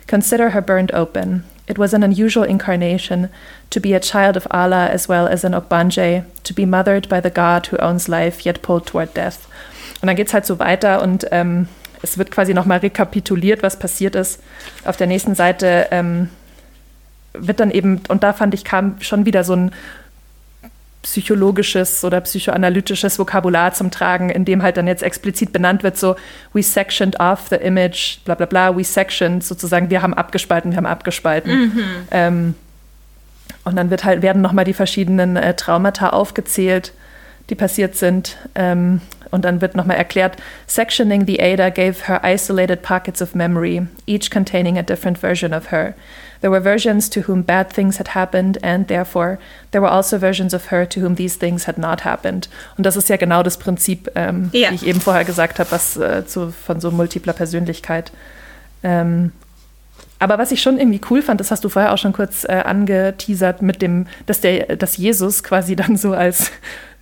Consider her burned open. It was an unusual incarnation to be a child of Allah as well as an Okbanje, to be mothered by the God who owns life yet pulled toward death. Und dann geht es halt so weiter und ähm, es wird quasi nochmal rekapituliert, was passiert ist. Auf der nächsten Seite ähm, wird dann eben, und da fand ich, kam schon wieder so ein psychologisches oder psychoanalytisches Vokabular zum Tragen, in dem halt dann jetzt explizit benannt wird, so we sectioned off the image, bla bla bla, we sectioned, sozusagen, wir haben abgespalten, wir haben abgespalten. Mhm. Ähm, und dann wird halt, werden nochmal die verschiedenen äh, Traumata aufgezählt, die passiert sind. Ähm, und dann wird nochmal erklärt, sectioning the Ada gave her isolated pockets of memory, each containing a different version of her. There were versions to whom bad things had happened, and therefore there were also versions of her to whom these things had not happened. Und das ist ja genau das Prinzip, ähm, ja. wie ich eben vorher gesagt habe, was äh, zu, von so multipler Persönlichkeit. Ähm, aber was ich schon irgendwie cool fand, das hast du vorher auch schon kurz äh, angeteasert mit dem, dass der, dass Jesus quasi dann so als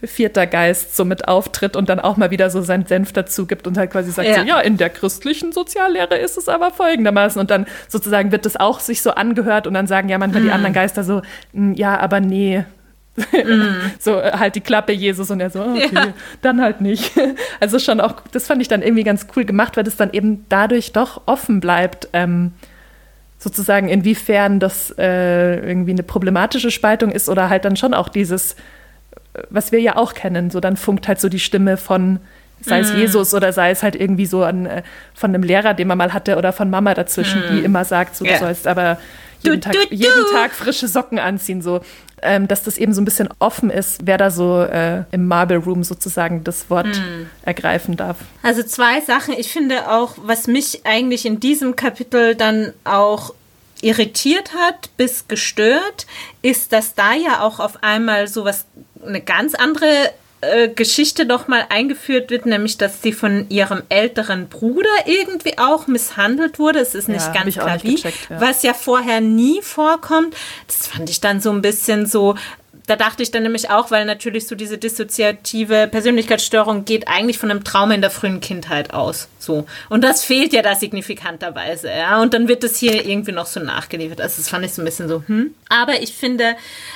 vierter Geist so mit auftritt und dann auch mal wieder so seinen Senf dazu gibt und halt quasi sagt ja. so, ja, in der christlichen Soziallehre ist es aber folgendermaßen und dann sozusagen wird das auch sich so angehört und dann sagen ja manchmal mm. die anderen Geister so, hm, ja, aber nee, Mm. so äh, halt die Klappe Jesus und er so, okay, ja. dann halt nicht. Also schon auch, das fand ich dann irgendwie ganz cool gemacht, weil das dann eben dadurch doch offen bleibt, ähm, sozusagen inwiefern das äh, irgendwie eine problematische Spaltung ist oder halt dann schon auch dieses, was wir ja auch kennen. So dann funkt halt so die Stimme von, sei es mm. Jesus oder sei es halt irgendwie so an, äh, von einem Lehrer, den man mal hatte, oder von Mama dazwischen, mm. die immer sagt, so, du yeah. sollst aber jeden, du, Tag, du, du. jeden Tag frische Socken anziehen, so. Ähm, dass das eben so ein bisschen offen ist, wer da so äh, im Marble Room sozusagen das Wort mm. ergreifen darf. Also zwei Sachen. Ich finde auch, was mich eigentlich in diesem Kapitel dann auch irritiert hat bis gestört, ist, dass da ja auch auf einmal sowas eine ganz andere äh, Geschichte noch mal eingeführt wird, nämlich dass sie von ihrem älteren Bruder irgendwie auch misshandelt wurde. Es ist nicht ja, ganz klar wie, ja. was ja vorher nie vorkommt. Das fand ich dann so ein bisschen so, da dachte ich dann nämlich auch, weil natürlich so diese dissoziative Persönlichkeitsstörung geht eigentlich von einem Trauma in der frühen Kindheit aus. So. Und das fehlt ja da signifikanterweise, ja. Und dann wird das hier irgendwie noch so nachgeliefert. Also das fand ich so ein bisschen so, hm. Aber ich finde,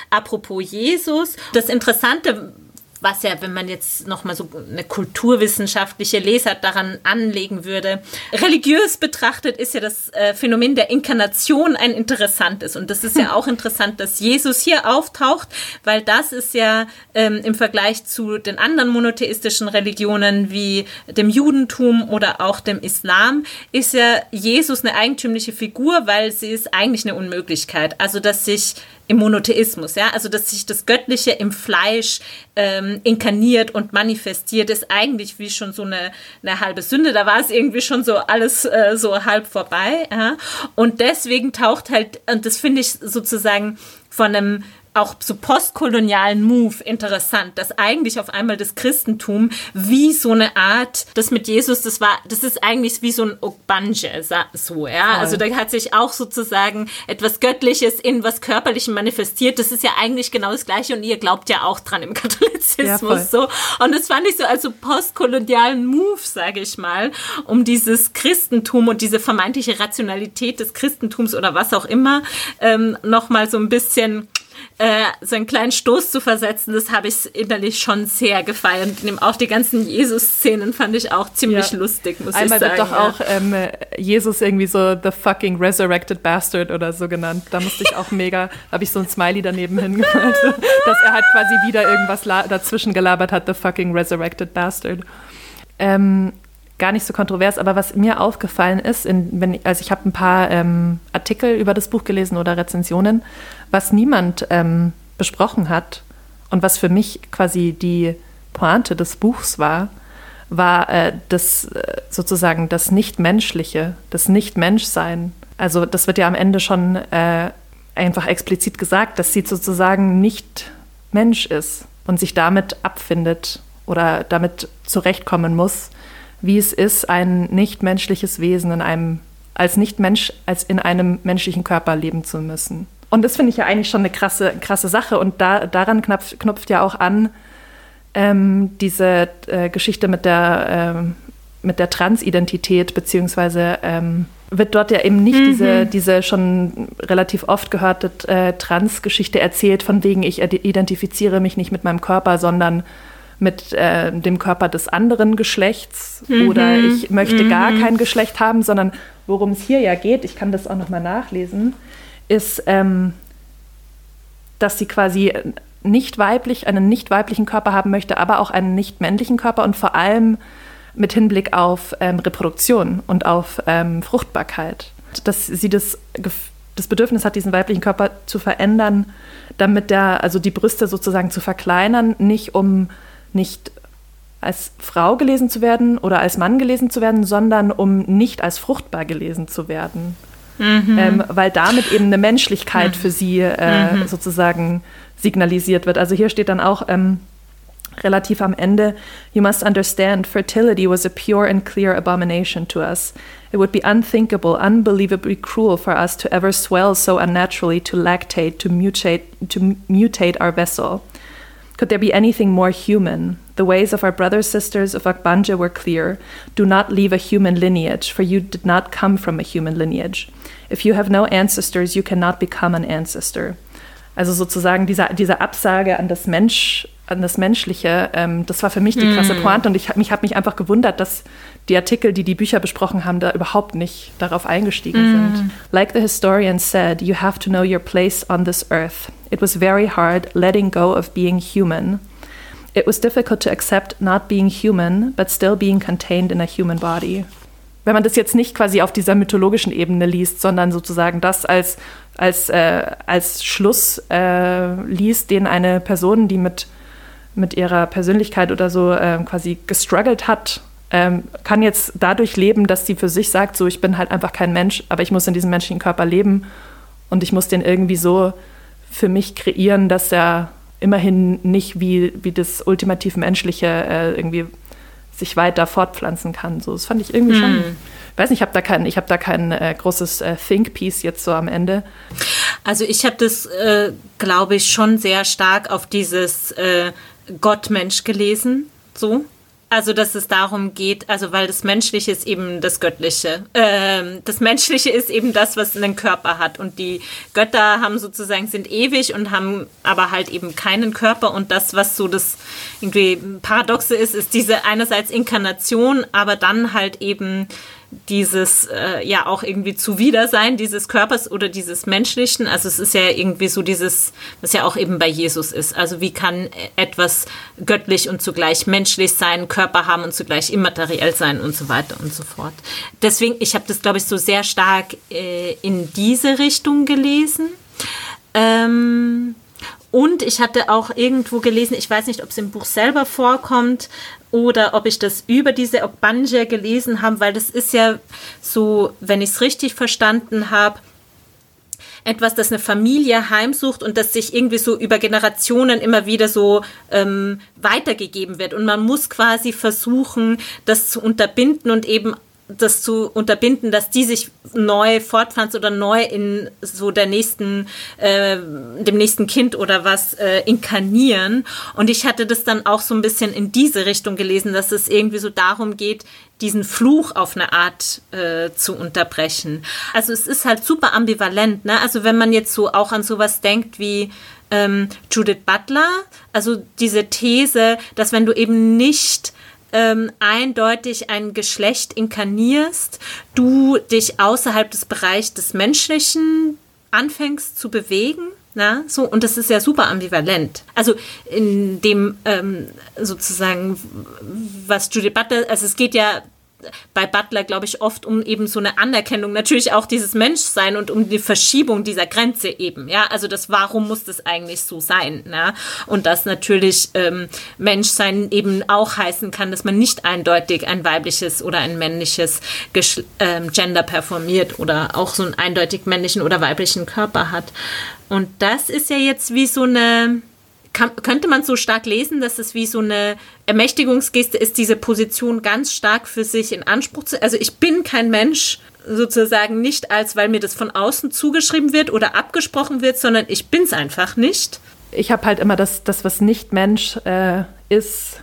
apropos Jesus, das Interessante was ja, wenn man jetzt nochmal so eine kulturwissenschaftliche Lesart daran anlegen würde, religiös betrachtet ist ja das äh, Phänomen der Inkarnation ein interessantes. Und das ist ja hm. auch interessant, dass Jesus hier auftaucht, weil das ist ja ähm, im Vergleich zu den anderen monotheistischen Religionen wie dem Judentum oder auch dem Islam, ist ja Jesus eine eigentümliche Figur, weil sie ist eigentlich eine Unmöglichkeit. Also, dass sich im Monotheismus, ja, also dass sich das Göttliche im Fleisch ähm, inkarniert und manifestiert, ist eigentlich wie schon so eine, eine halbe Sünde. Da war es irgendwie schon so alles äh, so halb vorbei. Ja? Und deswegen taucht halt, und das finde ich sozusagen von einem auch so postkolonialen Move interessant, dass eigentlich auf einmal das Christentum wie so eine Art, das mit Jesus, das war, das ist eigentlich wie so ein Okbanje, so, ja. Voll. Also da hat sich auch sozusagen etwas Göttliches in was Körperlichem manifestiert. Das ist ja eigentlich genau das Gleiche und ihr glaubt ja auch dran im Katholizismus, ja, so. Und das fand ich so als so postkolonialen Move, sage ich mal, um dieses Christentum und diese vermeintliche Rationalität des Christentums oder was auch immer ähm, nochmal so ein bisschen äh, so einen kleinen Stoß zu versetzen, das habe ich innerlich schon sehr gefeiert. Und auch die ganzen Jesus-Szenen fand ich auch ziemlich ja. lustig, muss Einmal ich sagen. Einmal wird doch ja. auch ähm, Jesus irgendwie so the fucking resurrected bastard oder so genannt. Da musste ich auch mega, habe ich so ein Smiley daneben hingemalt, dass er halt quasi wieder irgendwas dazwischen gelabert hat, the fucking resurrected bastard. Ähm, gar nicht so kontrovers, aber was mir aufgefallen ist, in, wenn, also ich habe ein paar ähm, Artikel über das Buch gelesen oder Rezensionen, was niemand ähm, besprochen hat und was für mich quasi die Pointe des Buchs war, war äh, das äh, sozusagen das Nichtmenschliche, das Nichtmenschsein. Also das wird ja am Ende schon äh, einfach explizit gesagt, dass sie sozusagen nicht Mensch ist und sich damit abfindet oder damit zurechtkommen muss wie es ist, ein nichtmenschliches Wesen in einem, als Nichtmensch, als in einem menschlichen Körper leben zu müssen. Und das finde ich ja eigentlich schon eine krasse, krasse Sache. Und da, daran knüpft, knüpft ja auch an ähm, diese äh, Geschichte mit der, ähm, mit der Transidentität, beziehungsweise ähm, wird dort ja eben nicht mhm. diese, diese schon relativ oft gehörte äh, Trans-Geschichte erzählt, von wegen ich identifiziere mich nicht mit meinem Körper, sondern mit äh, dem Körper des anderen Geschlechts mhm. oder ich möchte mhm. gar kein Geschlecht haben, sondern worum es hier ja geht, ich kann das auch nochmal nachlesen, ist, ähm, dass sie quasi nicht weiblich, einen nicht weiblichen Körper haben möchte, aber auch einen nicht männlichen Körper und vor allem mit Hinblick auf ähm, Reproduktion und auf ähm, Fruchtbarkeit. Dass sie das, das Bedürfnis hat, diesen weiblichen Körper zu verändern, damit der, also die Brüste sozusagen zu verkleinern, nicht um nicht als Frau gelesen zu werden oder als Mann gelesen zu werden, sondern um nicht als fruchtbar gelesen zu werden. Mhm. Ähm, weil damit eben eine Menschlichkeit mhm. für sie äh, mhm. sozusagen signalisiert wird. Also hier steht dann auch ähm, relativ am Ende, You must understand, fertility was a pure and clear abomination to us. It would be unthinkable, unbelievably cruel for us to ever swell so unnaturally to lactate, to mutate, to mutate our vessel. Could there be anything more human? The ways of our brothers sisters of Akbanja were clear. Do not leave a human lineage, for you did not come from a human lineage. If you have no ancestors, you cannot become an ancestor. Also sozusagen diese, diese Absage an das Mensch, an das Menschliche, ähm, das war für mich die krasse mm. Pointe und ich mich habe mich einfach gewundert, dass die Artikel, die die Bücher besprochen haben, da überhaupt nicht darauf eingestiegen mm. sind. Like the historian said, you have to know your place on this earth. It was very hard letting go of being human. It was difficult to accept not being human, but still being contained in a human body. Wenn man das jetzt nicht quasi auf dieser mythologischen Ebene liest, sondern sozusagen das als als, äh, als Schluss äh, liest, den eine Person, die mit, mit ihrer Persönlichkeit oder so äh, quasi gestruggelt hat, ähm, kann jetzt dadurch leben, dass sie für sich sagt, so ich bin halt einfach kein Mensch, aber ich muss in diesem menschlichen Körper leben und ich muss den irgendwie so für mich kreieren, dass er immerhin nicht wie, wie das ultimativ Menschliche äh, irgendwie sich weiter fortpflanzen kann. So, das fand ich irgendwie hm. schon weiß nicht, ich habe da kein, ich habe da kein äh, großes äh, Think Piece jetzt so am Ende. Also ich habe das, äh, glaube ich, schon sehr stark auf dieses äh, Gott-Mensch gelesen, so. Also, dass es darum geht, also weil das Menschliche ist eben das Göttliche. Ähm, das Menschliche ist eben das, was einen Körper hat. Und die Götter haben sozusagen, sind ewig und haben aber halt eben keinen Körper. Und das, was so das irgendwie Paradoxe ist, ist diese einerseits Inkarnation, aber dann halt eben dieses äh, ja auch irgendwie Zuwidersein dieses Körpers oder dieses Menschlichen. Also es ist ja irgendwie so dieses, was ja auch eben bei Jesus ist. Also wie kann etwas göttlich und zugleich menschlich sein, Körper haben und zugleich immateriell sein und so weiter und so fort. Deswegen, ich habe das, glaube ich, so sehr stark äh, in diese Richtung gelesen. Ähm, und ich hatte auch irgendwo gelesen, ich weiß nicht, ob es im Buch selber vorkommt oder ob ich das über diese Ogbanja gelesen habe, weil das ist ja so, wenn ich es richtig verstanden habe, etwas, das eine Familie heimsucht und das sich irgendwie so über Generationen immer wieder so ähm, weitergegeben wird. Und man muss quasi versuchen, das zu unterbinden und eben das zu unterbinden, dass die sich neu fortpflanzt oder neu in so der nächsten, äh, dem nächsten Kind oder was äh, inkarnieren. Und ich hatte das dann auch so ein bisschen in diese Richtung gelesen, dass es irgendwie so darum geht, diesen Fluch auf eine Art äh, zu unterbrechen. Also es ist halt super ambivalent. Ne? Also wenn man jetzt so auch an sowas denkt wie ähm, Judith Butler, also diese These, dass wenn du eben nicht ähm, eindeutig ein Geschlecht inkarnierst, du dich außerhalb des Bereichs des Menschlichen anfängst zu bewegen. Na, so, und das ist ja super ambivalent. Also in dem ähm, sozusagen, was Judy Butler, also es geht ja bei Butler, glaube ich, oft um eben so eine Anerkennung, natürlich auch dieses Menschsein und um die Verschiebung dieser Grenze eben, ja, also das, warum muss das eigentlich so sein, ja? und dass natürlich ähm, Menschsein eben auch heißen kann, dass man nicht eindeutig ein weibliches oder ein männliches Geschl ähm, Gender performiert oder auch so einen eindeutig männlichen oder weiblichen Körper hat. Und das ist ja jetzt wie so eine kann, könnte man so stark lesen, dass es wie so eine Ermächtigungsgeste ist, diese Position ganz stark für sich in Anspruch zu. Also ich bin kein Mensch, sozusagen nicht als, weil mir das von außen zugeschrieben wird oder abgesprochen wird, sondern ich bin es einfach nicht. Ich habe halt immer das, das was nicht Mensch äh, ist,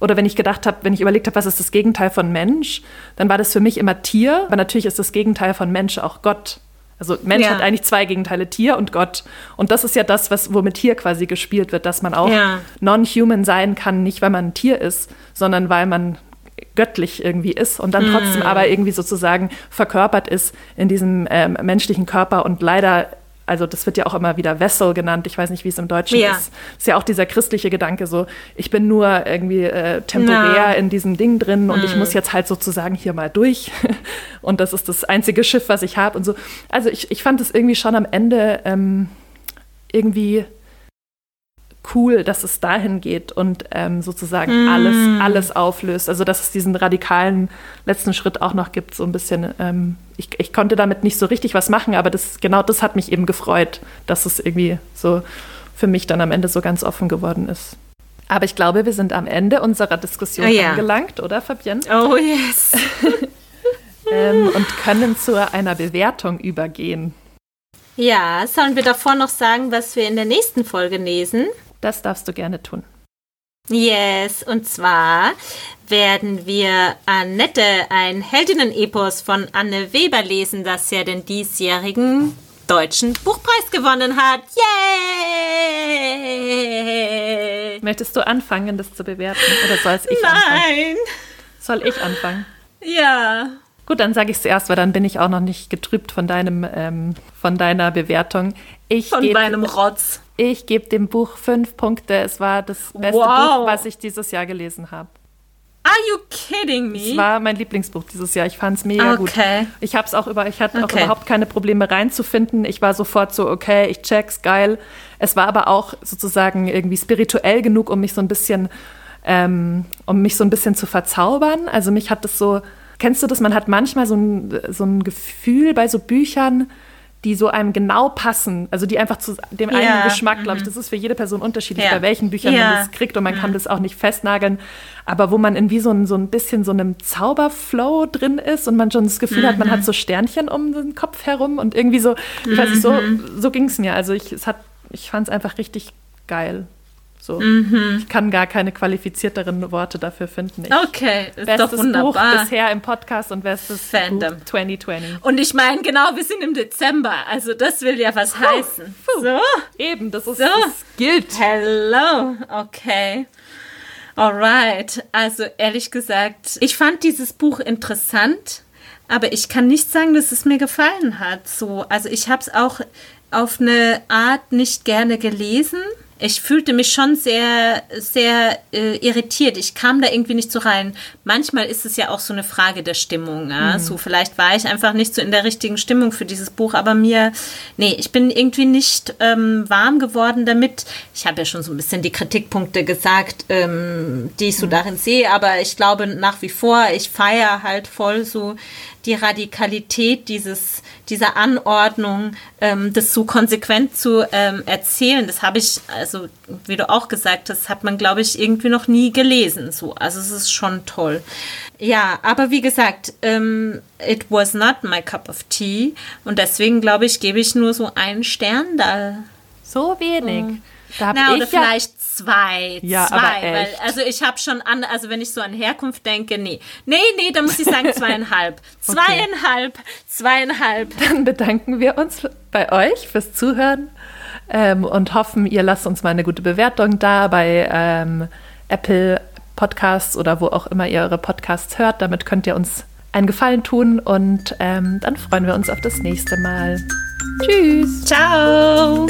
oder wenn ich gedacht habe, wenn ich überlegt habe, was ist das Gegenteil von Mensch, dann war das für mich immer Tier, aber natürlich ist das Gegenteil von Mensch auch Gott. Also Mensch ja. hat eigentlich zwei Gegenteile, Tier und Gott. Und das ist ja das, was, womit hier quasi gespielt wird, dass man auch ja. non-human sein kann, nicht weil man ein Tier ist, sondern weil man göttlich irgendwie ist und dann trotzdem mm. aber irgendwie sozusagen verkörpert ist in diesem ähm, menschlichen Körper und leider also das wird ja auch immer wieder Vessel genannt, ich weiß nicht, wie es im Deutschen ja. ist. Ist ja auch dieser christliche Gedanke so, ich bin nur irgendwie äh, temporär ja. in diesem Ding drin mhm. und ich mhm. muss jetzt halt sozusagen hier mal durch und das ist das einzige Schiff, was ich habe und so. Also ich, ich fand es irgendwie schon am Ende ähm, irgendwie cool, dass es dahin geht und ähm, sozusagen mm. alles, alles auflöst. Also dass es diesen radikalen letzten Schritt auch noch gibt, so ein bisschen. Ähm, ich, ich konnte damit nicht so richtig was machen, aber das, genau das hat mich eben gefreut, dass es irgendwie so für mich dann am Ende so ganz offen geworden ist. Aber ich glaube, wir sind am Ende unserer Diskussion oh, ja. angelangt, oder Fabienne? Oh yes. ähm, und können zu einer Bewertung übergehen. Ja, sollen wir davor noch sagen, was wir in der nächsten Folge lesen? Das darfst du gerne tun. Yes, und zwar werden wir Annette ein Heldinnen-Epos von Anne Weber lesen, das ja den diesjährigen Deutschen Buchpreis gewonnen hat. Yay! Möchtest du anfangen, das zu bewerten? Oder soll es ich Nein. anfangen? Nein! Soll ich anfangen? Ja. Gut, dann sage ich es zuerst, weil dann bin ich auch noch nicht getrübt von deinem, ähm, von deiner Bewertung. Ich von meinem Rotz. Ich gebe dem Buch fünf Punkte. Es war das beste wow. Buch, was ich dieses Jahr gelesen habe. Are you kidding me? Es war mein Lieblingsbuch dieses Jahr. Ich fand es mega okay. gut. Ich habe es auch über, ich hatte okay. auch überhaupt keine Probleme reinzufinden. Ich war sofort so, okay, ich check's, geil. Es war aber auch sozusagen irgendwie spirituell genug, um mich so ein bisschen, ähm, um mich so ein bisschen zu verzaubern. Also mich hat das so, kennst du das? Man hat manchmal so ein, so ein Gefühl bei so Büchern, die so einem genau passen, also die einfach zu dem ja. eigenen Geschmack, glaube ich, mhm. das ist für jede Person unterschiedlich, ja. bei welchen Büchern ja. man das kriegt und man mhm. kann das auch nicht festnageln, aber wo man in wie so ein, so ein bisschen so einem Zauberflow drin ist und man schon das Gefühl mhm. hat, man hat mhm. so Sternchen um den Kopf herum und irgendwie so, ich weiß nicht, so, mhm. so ging es mir. Also ich, es hat, ich fand es einfach richtig geil. So. Mhm. Ich kann gar keine qualifizierteren Worte dafür finden. Ich, okay, ist bestes doch wunderbar. Buch bisher im Podcast und bestes Fandom. Buch 2020. Und ich meine, genau, wir sind im Dezember, also das will ja was puh, heißen. Puh. So. Eben, das ist so. das gilt. Hello, okay. Alright, also ehrlich gesagt, ich fand dieses Buch interessant, aber ich kann nicht sagen, dass es mir gefallen hat. So, also ich habe es auch auf eine Art nicht gerne gelesen ich fühlte mich schon sehr, sehr äh, irritiert. Ich kam da irgendwie nicht so rein. Manchmal ist es ja auch so eine Frage der Stimmung. Ja? Mhm. So, vielleicht war ich einfach nicht so in der richtigen Stimmung für dieses Buch, aber mir, nee, ich bin irgendwie nicht ähm, warm geworden damit. Ich habe ja schon so ein bisschen die Kritikpunkte gesagt, ähm, die ich so mhm. darin sehe, aber ich glaube nach wie vor, ich feiere halt voll so die Radikalität dieses, dieser Anordnung, ähm, das so konsequent zu ähm, erzählen. Das habe ich, also wie du auch gesagt hast, hat man, glaube ich, irgendwie noch nie gelesen. So. Also es ist schon toll. Ja, aber wie gesagt, ähm, it was not my cup of tea. Und deswegen, glaube ich, gebe ich nur so einen Stern da. So wenig. So. Da Na, oder vielleicht zwei. Ja, zwei. Weil, also ich habe schon an, also wenn ich so an Herkunft denke, nee. Nee, nee, da muss ich sagen zweieinhalb. okay. Zweieinhalb, zweieinhalb. Dann bedanken wir uns bei euch fürs Zuhören ähm, und hoffen, ihr lasst uns mal eine gute Bewertung da bei ähm, Apple Podcasts oder wo auch immer ihr eure Podcasts hört. Damit könnt ihr uns einen Gefallen tun und ähm, dann freuen wir uns auf das nächste Mal. Tschüss. Ciao.